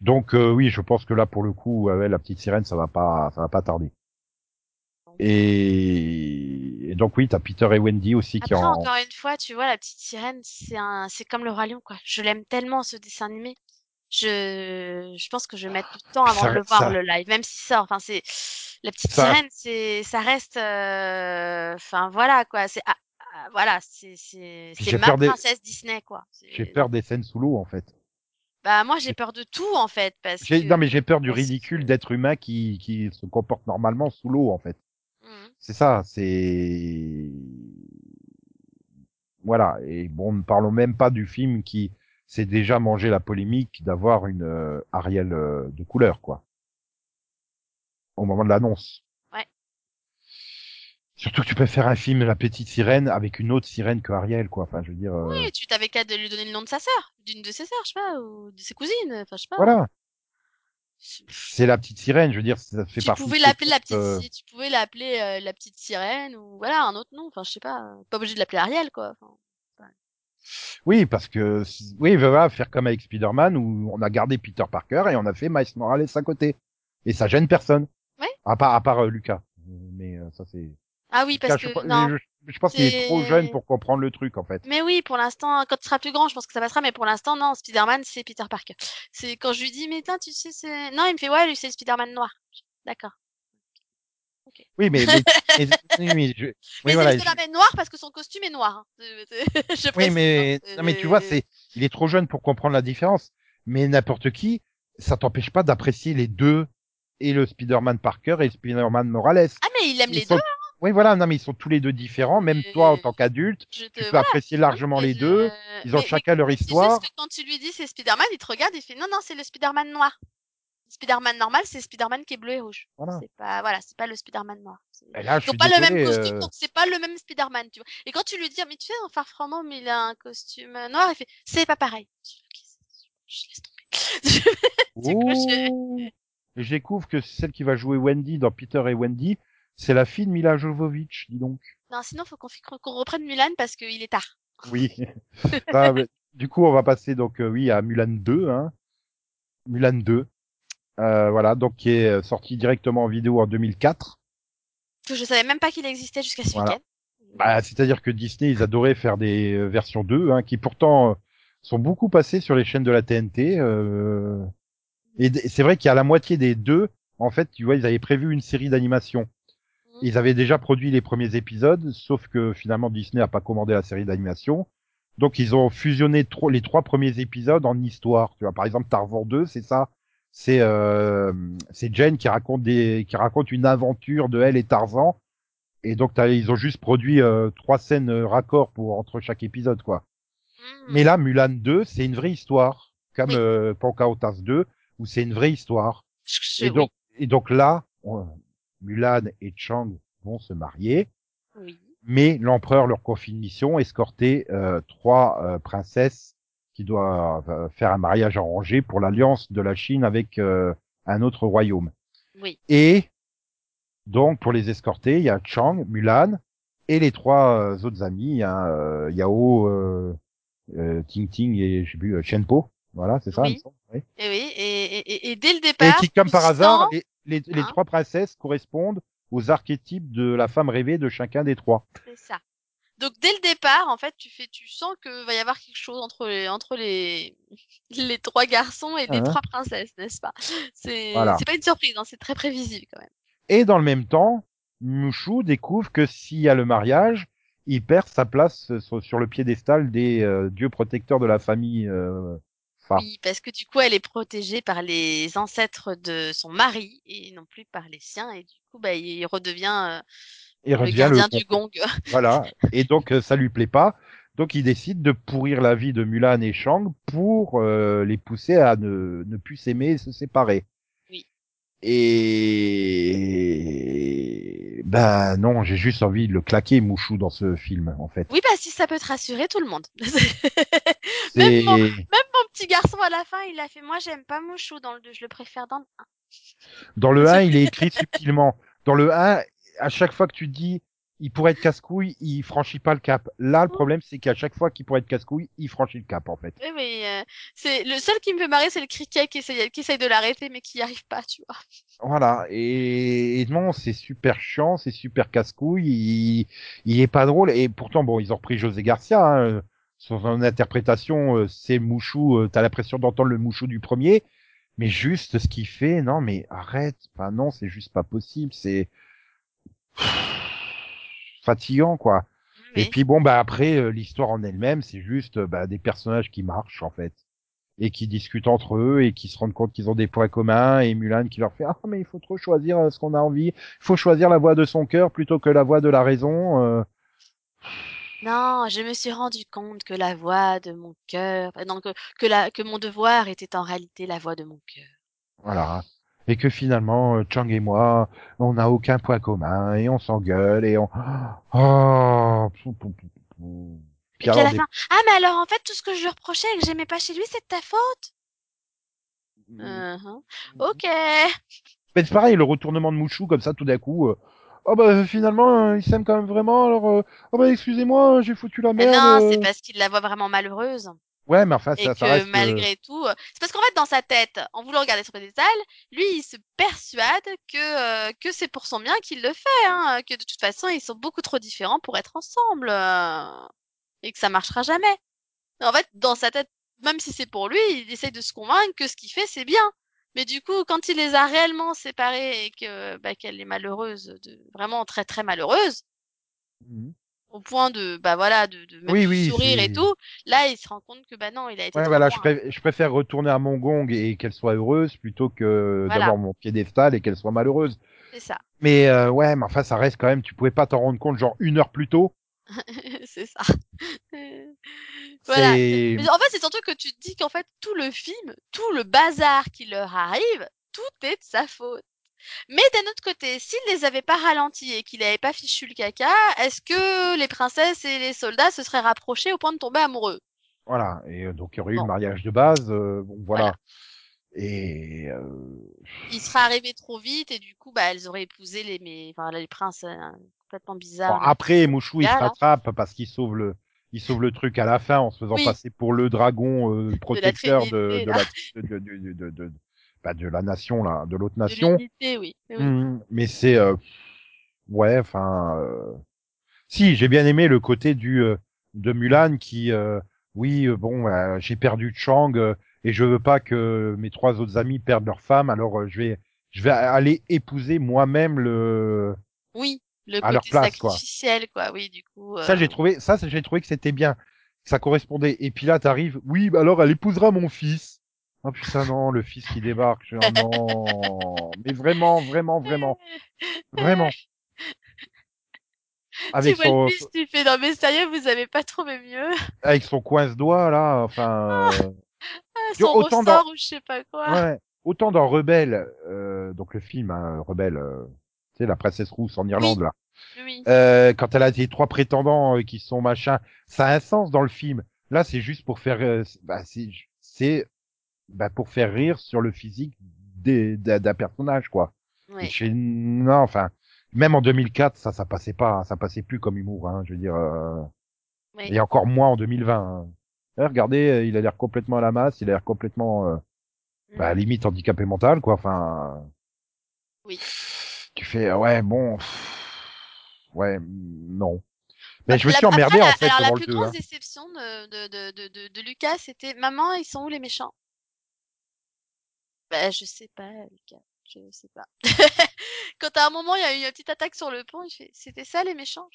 Donc euh, oui, je pense que là pour le coup, ouais, la petite sirène, ça va pas, ça va pas tarder. Et, et donc oui, t'as Peter et Wendy aussi qui Après, en encore une fois, tu vois, la petite sirène, c'est un, c'est comme le roi lion, quoi. Je l'aime tellement, ce dessin animé. Je, je pense que je vais mettre du temps avant Ça- de le voir, ça- le live, même si ça, enfin, c'est, la petite Ça- sirène, c'est, ça reste, euh, enfin, voilà, quoi. C'est, ah, ah, voilà, c'est, c'est, c'est ma peur des- princesse Disney, quoi. J'ai peur des scènes sous l'eau en fait. Bah, moi, j'ai peur de tout, en fait, parce que. Non mais j'ai peur du ridicule d'êtres humains qui, qui se comportent normalement sous l'eau en fait. Mhm. C'est ça, c'est voilà. Et bon, ne parlons même pas du film qui s'est déjà mangé la polémique d'avoir une euh, Ariel euh, de couleur quoi. Au moment de l'annonce. Ouais. Surtout que tu peux faire un film La Petite Sirène avec une autre sirène que Ariel quoi. Enfin, je veux dire. euh, Oui, tu t'avais qu'à de lui donner le nom de sa sœur, d'une de ses sœurs, je sais pas, ou de ses cousines, enfin, je sais pas. Voilà. C'est- la petite sirène. Je veux dire, ça fait tu partie. pouvais l'appeler la petite euh, tu pouvais l'appeler euh, la petite sirène ou voilà un autre nom enfin je sais pas euh, pas obligé de l'appeler Ariel quoi Enfin, Oui, parce que oui, voilà, faire comme avec Spider-Man où on a gardé Peter Parker et on a fait Miles Morales à côté. Et ça gêne personne. Ouais. À part à part euh, Lucas. Mais euh, ça c'est. ah oui parce que je, non je, je pense qu'il est trop jeune pour comprendre le truc en fait. mais oui pour l'instant quand tu seras plus grand je pense que ça passera mais pour l'instant non Spider-Man c'est Peter Parker c'est quand je lui dis mais tain tu sais c'est non il me fait ouais lui c'est Spider-Man noir d'accord Oui, mais, mais, mais- je- oui, mais voilà, c'est je- le Spider-Man noir parce que son costume est noir hein. Je oui, mais hein. non, mais tu vois, c'est il est trop jeune pour comprendre la différence. Mais n'importe qui, ça t'empêche pas d'apprécier les deux et le Spider-Man Parker et le Spider-Man Morales. ah mais il aime Ils les sont- deux Oui, voilà, non, mais ils sont tous les deux différents. Même Et- toi, en tant qu'adulte, tu peux voilà. apprécier largement Mais les deux. Ils ont mais- mais chacun leur Tu sais histoire. ce que quand tu lui dis c'est Spider-Man, il te regarde, il fait non, non, c'est le Spider-Man noir. Spider-Man normal, c'est Spider-Man qui est bleu et rouge. Voilà. C'est pas, voilà, c'est pas le Spider-Man noir. C'est- Et là, Ils ont suis pas le même costume, euh, donc c'est pas le même Spider-Man, tu vois. Et quand tu lui dis, Ah, mais tu sais, en Far Home, il a un costume euh, noir, il fait, c'est pas pareil. Je c'est- laisse tomber. Du coup, je- ouh. Et je découvre que celle qui va jouer Wendy dans Peter et Wendy, c'est la fille de Mila Jovovich, dis donc. Non, sinon, faut qu'on reprenne Mulan parce qu'il est tard. Oui. Mais du coup, on va passer donc euh, oui à Mulan 2, hein. Mulan 2. Euh, voilà, donc qui est euh, sorti directement en vidéo en 2004. Que je savais même pas qu'il existait jusqu'à ce Voilà. week-end. Bah, c'est-à-dire que Disney, ils adoraient faire des euh, versions 2, hein, qui pourtant sont beaucoup passées sur les chaînes de la TNT. euh, Et c'est vrai qu'il y a la moitié des deux, en fait, tu vois, ils avaient prévu une série d'animation. Ils avaient déjà produit les premiers épisodes, sauf que finalement Disney a pas commandé la série d'animation. Donc ils ont fusionné les trois premiers épisodes en histoire. Tu vois, par exemple Tarzan 2, c'est ça. C'est euh, c'est Jen qui raconte des qui raconte une aventure de elle et Tarzan. Et donc ils ont juste produit euh, trois scènes euh, raccords pour entre chaque épisode quoi. Hmm. Mais là Mulan 2, c'est une vraie histoire, comme Oui. euh, Pocahontas 2 où c'est une vraie histoire. Je- je- Et donc et donc là, on- Mulan et Chang vont se marier. oui. Mais l'empereur leur confie une mission, escorter euh, trois euh, princesses qui doivent euh, faire un mariage arrangé pour l'alliance de la Chine avec euh, un autre royaume. Oui. Et donc pour les escorter, il y a Chang, Mulan et les trois euh, autres amis, euh, Yao, Ting Ting et je sais plus Shenpo. Voilà, c'est ça. Oui. me semble, oui. Et oui, et, et, et- et dès le Et départ. qui, comme par hasard, les, Hein? trois princesses correspondent aux archétypes de la femme rêvée de chacun des trois. C'est ça. Donc dès le départ, en fait, tu fais, tu sens que va y avoir quelque chose entre les, entre les, les trois garçons et les Ah. trois princesses, n'est-ce pas? C'est, Voilà. c'est pas une surprise, hein, c'est très prévisible quand même. Et dans le même temps, Mushu découvre que s'il y a le mariage, il perd sa place euh, sur, sur le piédestal des euh, dieux protecteurs de la famille euh, Oui, parce que du coup, elle est protégée par les ancêtres de son mari et non plus par les siens, et du coup, bah, il redevient euh, Et le revient gardien le du gong. voilà. Et donc euh, ça lui plaît pas. Donc il décide de pourrir la vie de Mulan et Shang pour euh, les pousser à ne, ne plus s'aimer et se séparer. Oui. Et ben non, j'ai juste envie de le claquer Mushu dans ce film en fait. Oui, bah si ça peut te rassurer tout le monde. Même mon, même mon petit garçon à la fin, il a fait moi j'aime pas Mouchou dans le 2, je le préfère dans le 1. Dans le 1, il est écrit subtilement. Dans le 1, à chaque fois que tu dis il pourrait être casse-couille, il franchit pas le cap. Là, le problème, c'est qu'à chaque fois qu'il pourrait être casse-couille, il franchit le cap, en fait. Oui, mais euh, c'est le seul qui me fait marrer, c'est le criquet qui essaye, qui essaye de l'arrêter mais qui n'y arrive pas, tu vois. Voilà. Et, et non, c'est super chiant, c'est super casse-couille, il, il est pas drôle. Et pourtant, bon, ils ont repris José Garcia, hein, son interprétation, euh, c'est Mouchou, euh, t'as l'impression d'entendre le Mouchou du premier. Mais juste ce qu'il fait, non, mais arrête. Enfin, non, c'est juste pas possible. C'est fatigant, quoi. Et puis bon, bah après, euh, l'histoire en elle-même, c'est juste bah, des personnages qui marchent en fait et qui discutent entre eux et qui se rendent compte qu'ils ont des points communs et Mulan qui leur fait ah mais il faut trop choisir ce qu'on a envie, il faut choisir la voix de son cœur plutôt que la voix de la raison. euh. Non, je me suis rendu compte que la voix de mon cœur, euh, non, que, que, la, que mon devoir était en réalité la voix de mon cœur. Voilà. Et que finalement, euh, Chang et moi, on n'a aucun point commun et on s'engueule et on. Oh. pou, pou, pou, pou. Et à la des- fin, ah mais alors en fait tout ce que je lui reprochais et que j'aimais pas chez lui, c'est de ta faute. Mhm. Ok. Mais c'est pareil, le retournement de Mouchou comme ça tout d'un coup. euh, Oh bah finalement euh, ils s'aiment quand même vraiment alors euh, oh bah excusez-moi j'ai foutu la Mais merde. non, euh. c'est parce qu'il la voit vraiment malheureuse. Ouais mais enfin et ça, que ça reste. euh, malgré tout, euh, c'est parce qu'en fait dans sa tête, en voulant regarder sur le détail, lui il se persuade que euh, que c'est pour son bien qu'il le fait, hein, que de toute façon ils sont beaucoup trop différents pour être ensemble euh, et que ça marchera jamais. En fait, dans sa tête, même si c'est pour lui, il essaye de se convaincre que ce qu'il fait c'est bien. Mais du coup, quand il les a réellement séparés et que bah, qu'elle est malheureuse, de, vraiment très très malheureuse, Mhm. au point de bah voilà de, de même Oui, sourire et tout, là il se rend compte que bah non, il a été Ouais voilà je, préfère, je préfère retourner à mon gong et qu'elle soit heureuse plutôt que Voilà. d'avoir mon piédestal et qu'elle soit malheureuse. C'est ça. Mais euh, ouais mais enfin ça reste quand même tu pouvais pas t'en rendre compte genre une heure plus tôt. c'est ça. voilà. Mais en fait, c'est surtout que tu te dis qu'en fait, tout le film, tout le bazar qui leur arrive, tout est de sa faute. Mais d'un autre côté, s'il les avait pas ralentis et qu'il avait pas fichu le caca, est-ce que les princesses et les soldats se seraient rapprochés au point de tomber amoureux? Voilà et euh, donc il y aurait eu Bon. le mariage de base euh, bon voilà. Voilà. Et euh, Il serait arrivé trop vite et du coup, bah, elles auraient épousé les, mais, enfin, les princes euh, complètement Bon, bizarres. là. après, Mouchou, il se Là, là. rattrape parce qu'il sauve le, il sauve le truc à la fin en se faisant Oui. passer pour le dragon euh, protecteur de, de, la, de, de, de, de, de- bah, de la nation là, de l'autre nation. oui. Oui. Mhm. Mais c'est, euh, ouais, enfin, euh, si j'ai bien aimé le côté du euh, de Mulan qui, euh, oui, euh, bon, euh, j'ai perdu Chang et je veux pas que mes trois autres amis perdent leur femme, alors je vais, je vais aller épouser moi-même le Oui, le À leur côté place, quoi. sacrificiel, quoi. Oui, du coup. Ça, euh, j'ai trouvé, ça, j'ai trouvé que c'était bien. ça correspondait. Et puis là, t'arrives, oui, bah alors elle épousera mon fils. Oh putain, non, le fils qui débarque. Je oh non. Mais vraiment, vraiment, vraiment. Vraiment. Avec tu vois son, le fils, tu fais non mais sérieux, vous avez pas trouvé mieux? Avec son coince-doigt, là, enfin, euh, Ah, Sur Son autant ressort ou je sais pas quoi. ouais. Autant dans Rebelle, euh, donc le film, hein, Rebelle, euh, tu sais, la princesse rousse en Irlande, là. Oui. Euh, quand elle a des trois prétendants euh, qui sont machin, ça a un sens dans le film. Là, c'est juste pour faire, euh, bah, c'est, bah, pour faire rire sur le physique des- d'un personnage, quoi. Chez- non, enfin, même en 2004, ça, ça passait pas, ça passait plus comme humour, hein, je veux dire, euh, Oui. et encore moins en 2020. hein. Eh, regardez, il a l'air complètement à la masse, il a l'air complètement, euh, bah, Mm. limite handicapé mental, quoi. Enfin, Oui. Tu fais, euh, ouais, bon, pff, ouais, non. Mais Bah, je me suis emmerdé en fait Alors la plus le 2. grosse hein. déception de, de, de, de, Lucas, c'était maman, ils sont où les méchants? Bah je sais pas, Lucas, je sais pas. Quand à un moment il y a eu une petite attaque sur le pont, il fait, c'était ça les méchants?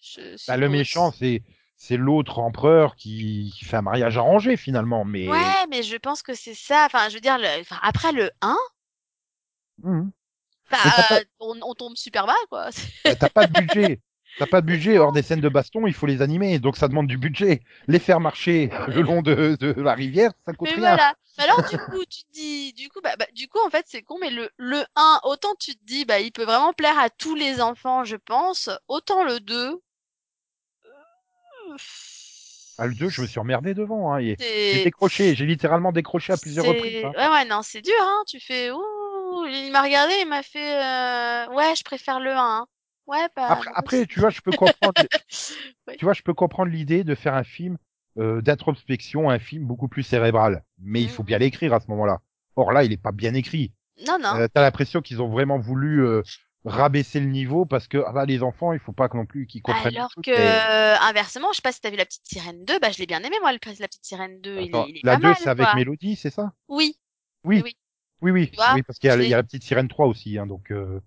Je Bah, le méchant, c'est c'est l'autre empereur qui, qui fait un mariage arrangé finalement, mais Ouais, mais je pense que c'est ça. Enfin, je veux dire, le... enfin, après le 1, Mhm. Bah, euh, on, on tombe super bas, quoi. T'as pas de budget. T'as pas de budget hors des scènes de baston, il faut les animer, donc ça demande du budget. Les faire marcher le long de, de la rivière, ça coûte Mais rien. voilà. Alors du coup, tu te dis, du coup, bah, bah, du coup, en fait, c'est con, mais le, le 1, autant tu te dis, bah, il peut vraiment plaire à tous les enfants, je pense, autant le 2. euh, Ah, le 2, je me suis emmerdé devant. Hein, J'ai décroché, j'ai littéralement décroché à plusieurs reprises. hein. Ouais, ouais, non, c'est dur, hein. Tu fais, ouh, il m'a regardé, il m'a fait, euh, ouais, je préfère le 1. hein. Ouais, bah. Après, tu vois, je peux comprendre. Ouais. tu vois, je peux comprendre l'idée de faire un film euh, d'introspection, un film beaucoup plus cérébral. Mais il faut Mhm. bien l'écrire à ce moment-là. Or là, il est pas bien écrit. Non, non. Euh, T'as l'impression qu'ils ont vraiment voulu euh, rabaisser le niveau parce que ah bah, les enfants, il faut pas non plus qu'ils comprennent. Alors que, mais- inversement, je sais pas si t'as vu la petite sirène 2, bah, je l'ai bien aimé, moi, la petite sirène 2, il Attends, est, il est la pas 2, mal, c'est avec. Mélodie, c'est ça? Oui, Oui. Oui. Oui, oui, oui, parce qu'il y, a- y la petite sirène 3 aussi, hein, donc. Euh,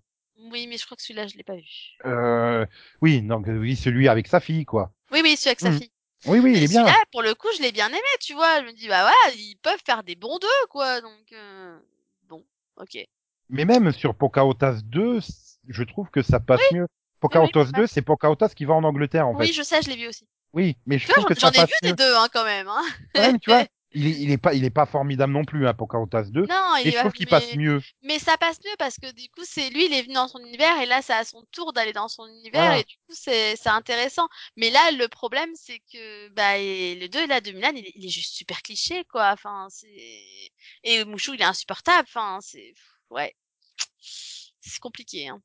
oui, mais je crois que celui-là, je l'ai pas vu. euh, oui, donc oui, celui avec sa fille, quoi. Oui, oui, celui avec sa Mhm. fille. Oui, oui, il est bien. Pour le coup, je l'ai bien aimé, tu vois. Je me dis, bah voilà, ils peuvent faire des bons deux, quoi. Donc, euh, bon, ok. Mais même sur Pocahontas 2, c- je trouve que ça passe mieux. Pocahontas pas 2, mal. c'est Pocahontas qui va en Angleterre, en Oui, fait. je sais, je l'ai vu aussi. Oui, mais je Tu vois, trouve que j'en ça j'en ai passe vu mieux. des deux, hein, quand même. Hein. Ouais, mais tu vois, il est, il est pas, il est pas formidable non plus, hein, Pocahontas 2. Non, il je trouve qu'il mais- passe mieux. Mais ça passe mieux parce que du coup, c'est lui, il est venu dans son univers et là, c'est à son tour d'aller dans son univers Voilà. et du coup, c'est c'est intéressant. Mais là, le problème, c'est que bah et le 2 là de Mulan, il est, il est juste super cliché quoi. Enfin, c'est et Mouchou, il est insupportable. Enfin, c'est ouais, c'est compliqué. Hein.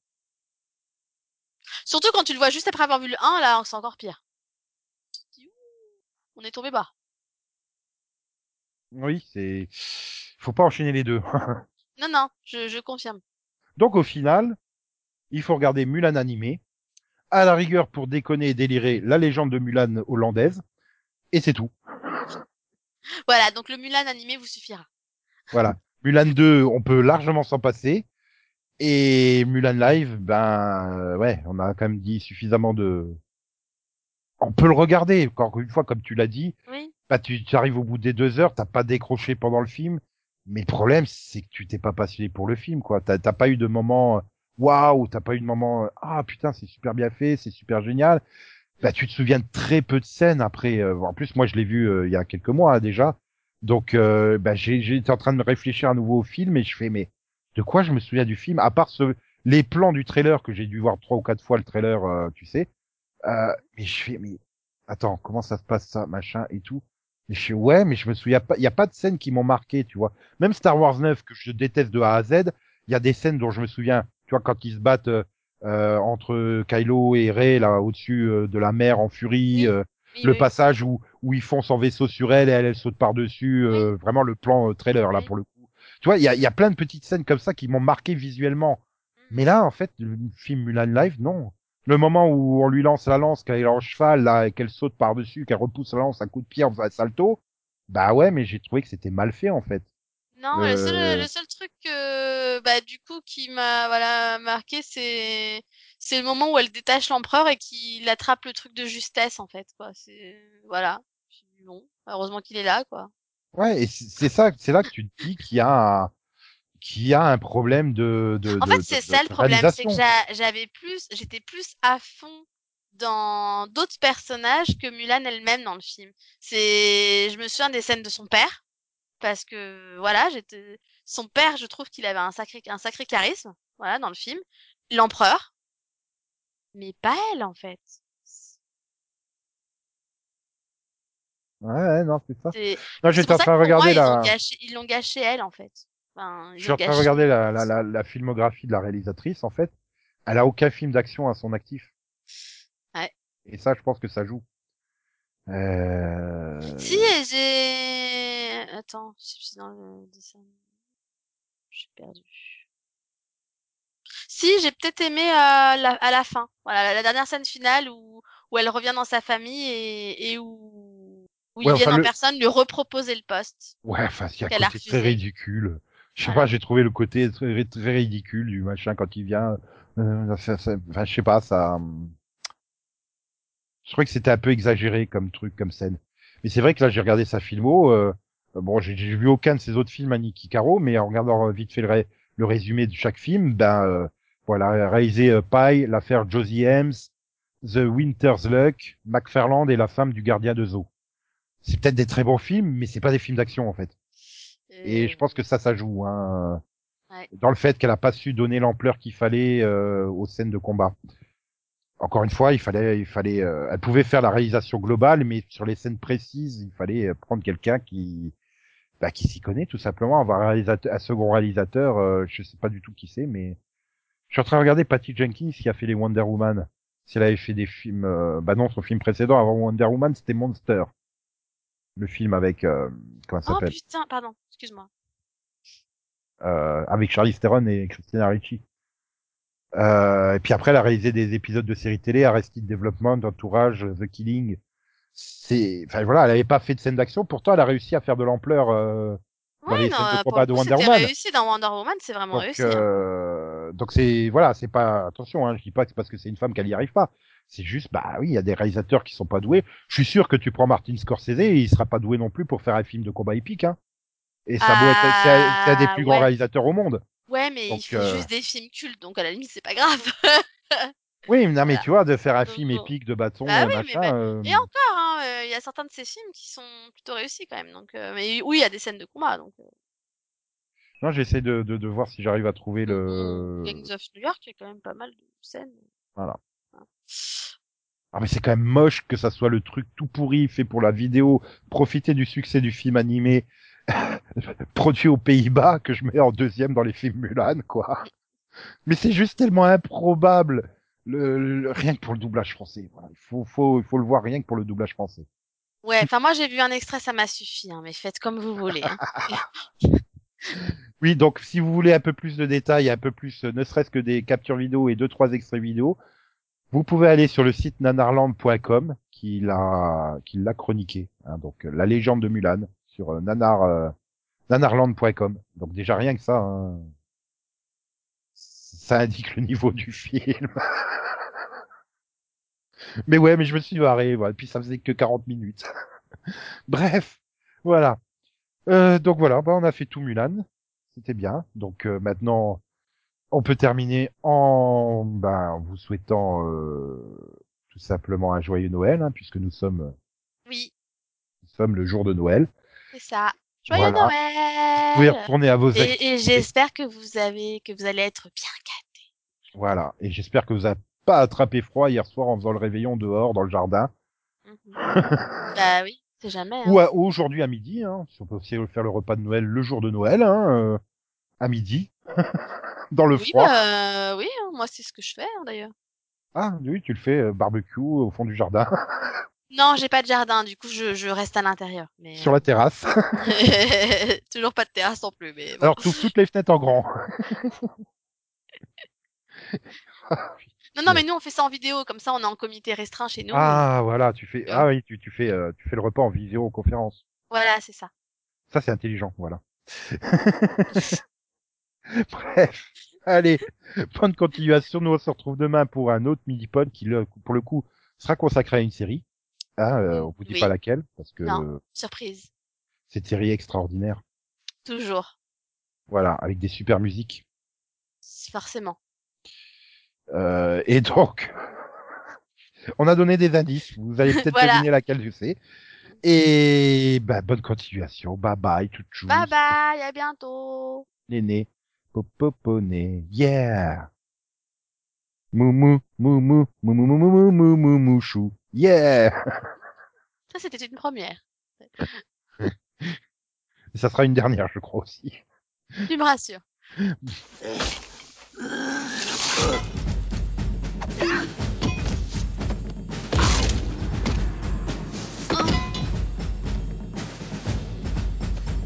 Surtout quand tu le vois juste après avoir vu le 1, là, c'est encore pire. On est tombé bas. Oui, c'est, faut pas enchaîner les deux. Non, non, je, je confirme. Donc au final, il faut regarder Mulan animé. À la rigueur, pour déconner et délirer, la légende de Mulan hollandaise. Et c'est tout. Voilà, donc le Mulan animé vous suffira. Voilà. Mulan 2, on peut largement s'en passer. Et Mulan Live, ben euh, ouais, on a quand même dit suffisamment de. On peut le regarder. Encore une fois, comme tu l'as dit, Oui. Bah tu, arrives au bout des deux heures, t'as pas décroché pendant le film. Mais le problème, c'est que tu t'es pas passionné pour le film, quoi. T'as pas eu de moment euh, waouh, t'as pas eu de moment euh, ah putain, c'est super bien fait, c'est super génial. Bah tu te souviens de très peu de scènes après. euh, en plus, moi je l'ai vu euh, il y a quelques mois hein, déjà. Donc euh, bah, j'étais en train de me réfléchir à nouveau au film et je fais mais de quoi je me souviens du film à part ce les plans du trailer que j'ai dû voir trois ou quatre fois le trailer, euh, tu sais. Euh, mais je fais mais attends comment ça se passe ça machin et tout. Mais je ouais mais je me souviens pas. Il y a pas de scènes qui m'ont marqué, tu vois. Même Star Wars 9 que je déteste de A à Z, il y a des scènes dont je me souviens. Tu vois quand ils se battent euh, euh, entre Kylo et Rey là au-dessus euh, de la mer en furie. Oui. euh, Oui, le oui. passage où où ils font son vaisseau sur elle et elle, elle saute par dessus euh, vraiment le plan trailer là pour le coup tu vois il y a, il y a plein de petites scènes comme ça qui m'ont marqué visuellement mais là en fait le film Mulan Live non le moment où on lui lance la lance qu'elle est en cheval là et qu'elle saute par dessus qu'elle repousse la lance à coup de pied en faisant un salto bah ouais mais j'ai trouvé que c'était mal fait en fait Non, le Euh, seul, le seul truc que, bah, du coup, qui m'a, voilà, marqué, c'est, c'est le moment où elle détache l'empereur et qu'il attrape le truc de justesse, en fait, quoi. C'est, voilà. bon, heureusement qu'il est là, quoi. Ouais, et c'est c'est ça, c'est là que tu te dis qu'il y a un, qu'il y a un problème de, de En de- fait, c'est ça le problème, c'est que j'avais plus, j'étais plus à fond dans d'autres personnages que Mulan elle-même dans le film. C'est, je me souviens des scènes de son père, parce que voilà, j'étais, son père, je trouve qu'il avait un sacré, un sacré charisme, voilà, dans le film. L'empereur, mais pas elle en fait. Ouais, ouais, non, c'est ça. Non, j'étais en train de regarder ils gâché, ils l'ont gâché elle en fait. Enfin, je suis en train de regarder la, la, la, la filmographie de la réalisatrice, en fait. Elle a aucun film d'action à son actif. Ouais. Et ça, je pense que ça joue. Euh... Si, j'ai... Attends, je suis dans le dessin. Je suis perdu. Si, j'ai peut-être aimé euh, la, à la fin. Voilà, la, dernière scène finale où, où elle revient dans sa famille et, et où, où ils viennent enfin, en le- personne lui reproposer le poste. Ouais, enfin, côté très ridicule. Je sais pas, j'ai trouvé le côté très, très ridicule du machin quand il vient. Euh, ça- enfin, je sais pas, ça. Je trouvais que c'était un peu exagéré comme truc, comme scène. Mais c'est vrai que là, j'ai regardé sa filmo. Euh, bon, j'ai vu aucun de ses autres films à Nicky Caro, mais en regardant vite fait le, le résumé de chaque film, ben euh, voilà, réalisé euh, Pie, l'affaire Josie Hems, The Winter's Luck, McFarland et la femme du gardien de zoo. C'est peut-être des très bons films, mais c'est pas des films d'action en fait. Et je pense que ça, ça joue. Hein, Ouais. Dans le fait qu'elle a pas su donner l'ampleur qu'il fallait euh, aux scènes de combat. Encore une fois, il fallait, il fallait, euh, elle pouvait faire la réalisation globale, mais sur les scènes précises, il fallait euh, prendre quelqu'un qui, bah, qui s'y connaît tout simplement. Avoir un, réalisateur, un second réalisateur, euh, je sais pas du tout qui c'est, mais je suis en train de regarder Patty Jenkins qui a fait les Wonder Woman. Si elle avait fait des films, euh, bah non, son film précédent avant Wonder Woman, c'était Monster. Le film avec, euh, comment ça Oh s'appelle? putain, pardon, excuse-moi. euh, avec Charlize Theron et Christina Ricci. Euh, et puis après, elle a réalisé des épisodes de séries télé, Arrested Development, Entourage, The Killing. C'est, enfin voilà, elle avait pas fait de scène d'action, pourtant elle a réussi à faire de l'ampleur. Euh, Dans Ouais, les non, scènes de euh, combat de Wonder Woman. réussi dans Wonder Woman, c'est vraiment donc, réussi. hein. euh, donc c'est, voilà, c'est pas, attention, hein, je dis pas que c'est parce que c'est une femme qu'elle y arrive pas. C'est juste, bah oui, il y a des réalisateurs qui sont pas doués. Je suis sûr que tu prends Martin Scorsese, il sera pas doué non plus pour faire un film de combat épique, hein. Et ça doit être, c'est des Ah, plus grands ouais. réalisateurs au monde. Ouais, mais Donc, il fait euh, juste des films cultes, donc à la limite, c'est pas grave. Oui, non, mais Voilà. tu vois, de faire un Donc, film épique de bâton, Bah euh, oui, mais machin. bah- euh, Et encore, hein, euh, il y a certains de ces films qui sont plutôt réussis quand même. Donc, euh, mais oui, il y a des scènes de combat. Donc, Non, j'essaie de, de, de voir si j'arrive à trouver le. Gangs of New York, il y a quand même pas mal de scènes. Voilà. Ah, mais c'est quand même moche que ça soit le truc tout pourri fait pour la vidéo, profiter du succès du film animé produit aux Pays-Bas que je mets en deuxième dans les films Mulan, quoi. Mais c'est juste tellement improbable. Le, le- rien que pour le doublage français. Voilà. Il faut, faut, il faut le voir rien que pour le doublage français. Ouais, enfin moi j'ai vu un extrait, ça m'a suffi, hein, mais faites comme vous voulez. Hein. Oui, donc si vous voulez un peu plus de détails, un peu plus, euh, ne serait-ce que des captures vidéo et deux trois extraits vidéo, vous pouvez aller sur le site nanarland.com qui l'a qui l'a chroniqué. hein, donc euh, la légende de Mulan sur euh, nanar euh, nanarland.com. Donc déjà rien que ça, hein, ça indique le niveau du film. mais ouais, mais je me suis barré, voilà. puis ça faisait que 40 minutes. Bref, voilà. Euh, donc voilà, bah, on a fait tout Mulan. C'était bien. Donc maintenant, on peut terminer en, ben, en vous souhaitant euh, tout simplement un joyeux Noël, hein, puisque nous sommes, Oui, nous sommes le jour de Noël. c'est ça. Joyeux Voilà. Vous pouvez Noël retourner à vos Et, et j'espère que vous avez, que vous allez être bien gâtés. Voilà. Et j'espère que vous n'avez pas attrapé froid hier soir en faisant le réveillon dehors dans le jardin. Mhm. bah oui, c'est jamais. Hein. Ou, ou aujourd'hui à midi. Hein, si on peut aussi faire le repas de Noël le jour de Noël, hein, euh, à midi, dans le oui, froid. bah, oui, hein, moi c'est ce que je fais hein, d'ailleurs. Ah oui, tu le fais euh, barbecue au fond du jardin, Non, j'ai pas de jardin, du coup je, je reste à l'intérieur. Mais sur la terrasse. toujours pas de terrasse non plus, mais bon. Alors tu ouvres toutes les fenêtres en grand. Non, non, mais nous on fait ça en vidéo, comme ça on est en comité restreint chez nous. Ah voilà, tu fais ah oui, tu, tu fais euh, tu fais le repas en visioconférence. Voilà, c'est ça. Ça c'est intelligent, voilà. Bref, allez, bonne continuation. Nous on se retrouve demain pour un autre mini pod qui pour le coup sera consacré à une série. Ah, euh, on vous dit Oui. pas laquelle parce que Non. Surprise. c'est une série extraordinaire. Toujours. Voilà, avec des super musiques. Forcément. Euh, et donc, on a donné des indices. Vous allez peut-être Voilà. deviner laquelle c'est. Et bah, bonne continuation. Bye bye, tout. Bye bye, à bientôt. Néné. Popoponé. Yeah. Moumou, moumou, moumou, moumou, moumou, moumou, mouchou. Yeah. Ça, c'était une première. Et ça sera une dernière, je crois aussi. Tu me rassures.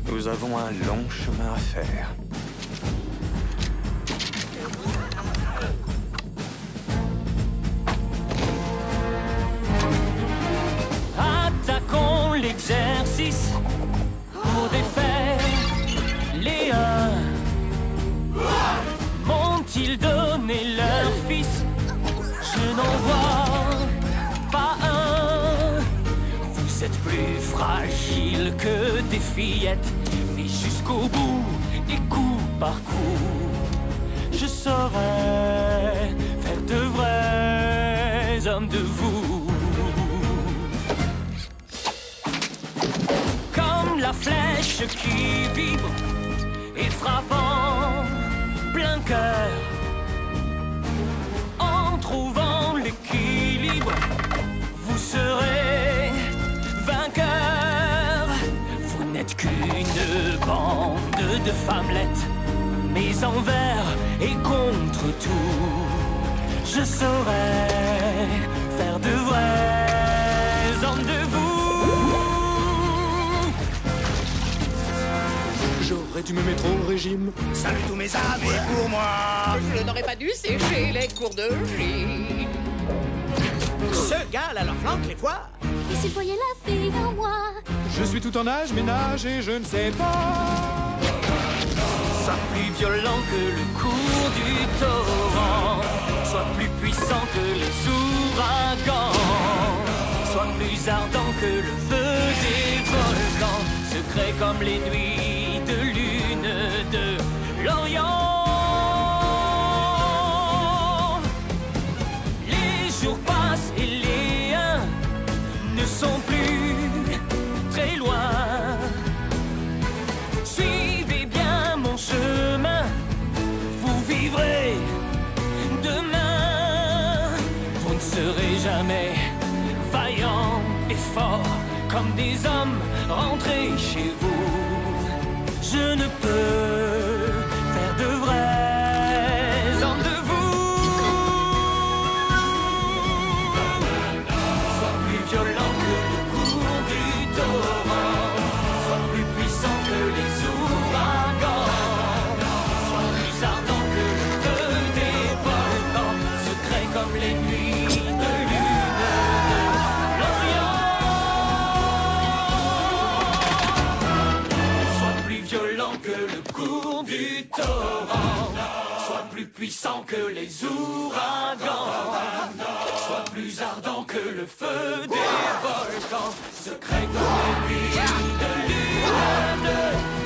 Nous avons un long chemin à faire. L'exercice pour défaire les uns. M'ont-ils donné leur fils? Je n'en vois pas un. Vous êtes plus fragile que des fillettes, et jusqu'au bout, et coup par coup, je saurais faire de vrais hommes de vous. Flèche qui vibre et frappe en plein cœur. En trouvant l'équilibre, vous serez vainqueur. Vous n'êtes qu'une bande de femmelettes, mais envers et contre tout, je saurais Dû me mettre au régime. Salut tous mes amis pour moi. Je n'aurais pas dû sécher les cours de gym. Ce gars à leur flanque les fois. Et s'il voyait la fille en moi? Je suis tout en âge, ménage et je ne sais pas. Sois plus violent que le cours du torrent. Sois plus puissant que les ouragans. Sois plus ardent que le feu des volcans. Secret comme les nuits chez vous. Je ne peux puissant que les ouragans. Sois plus ardent que le feu des volcans. Secret les de lune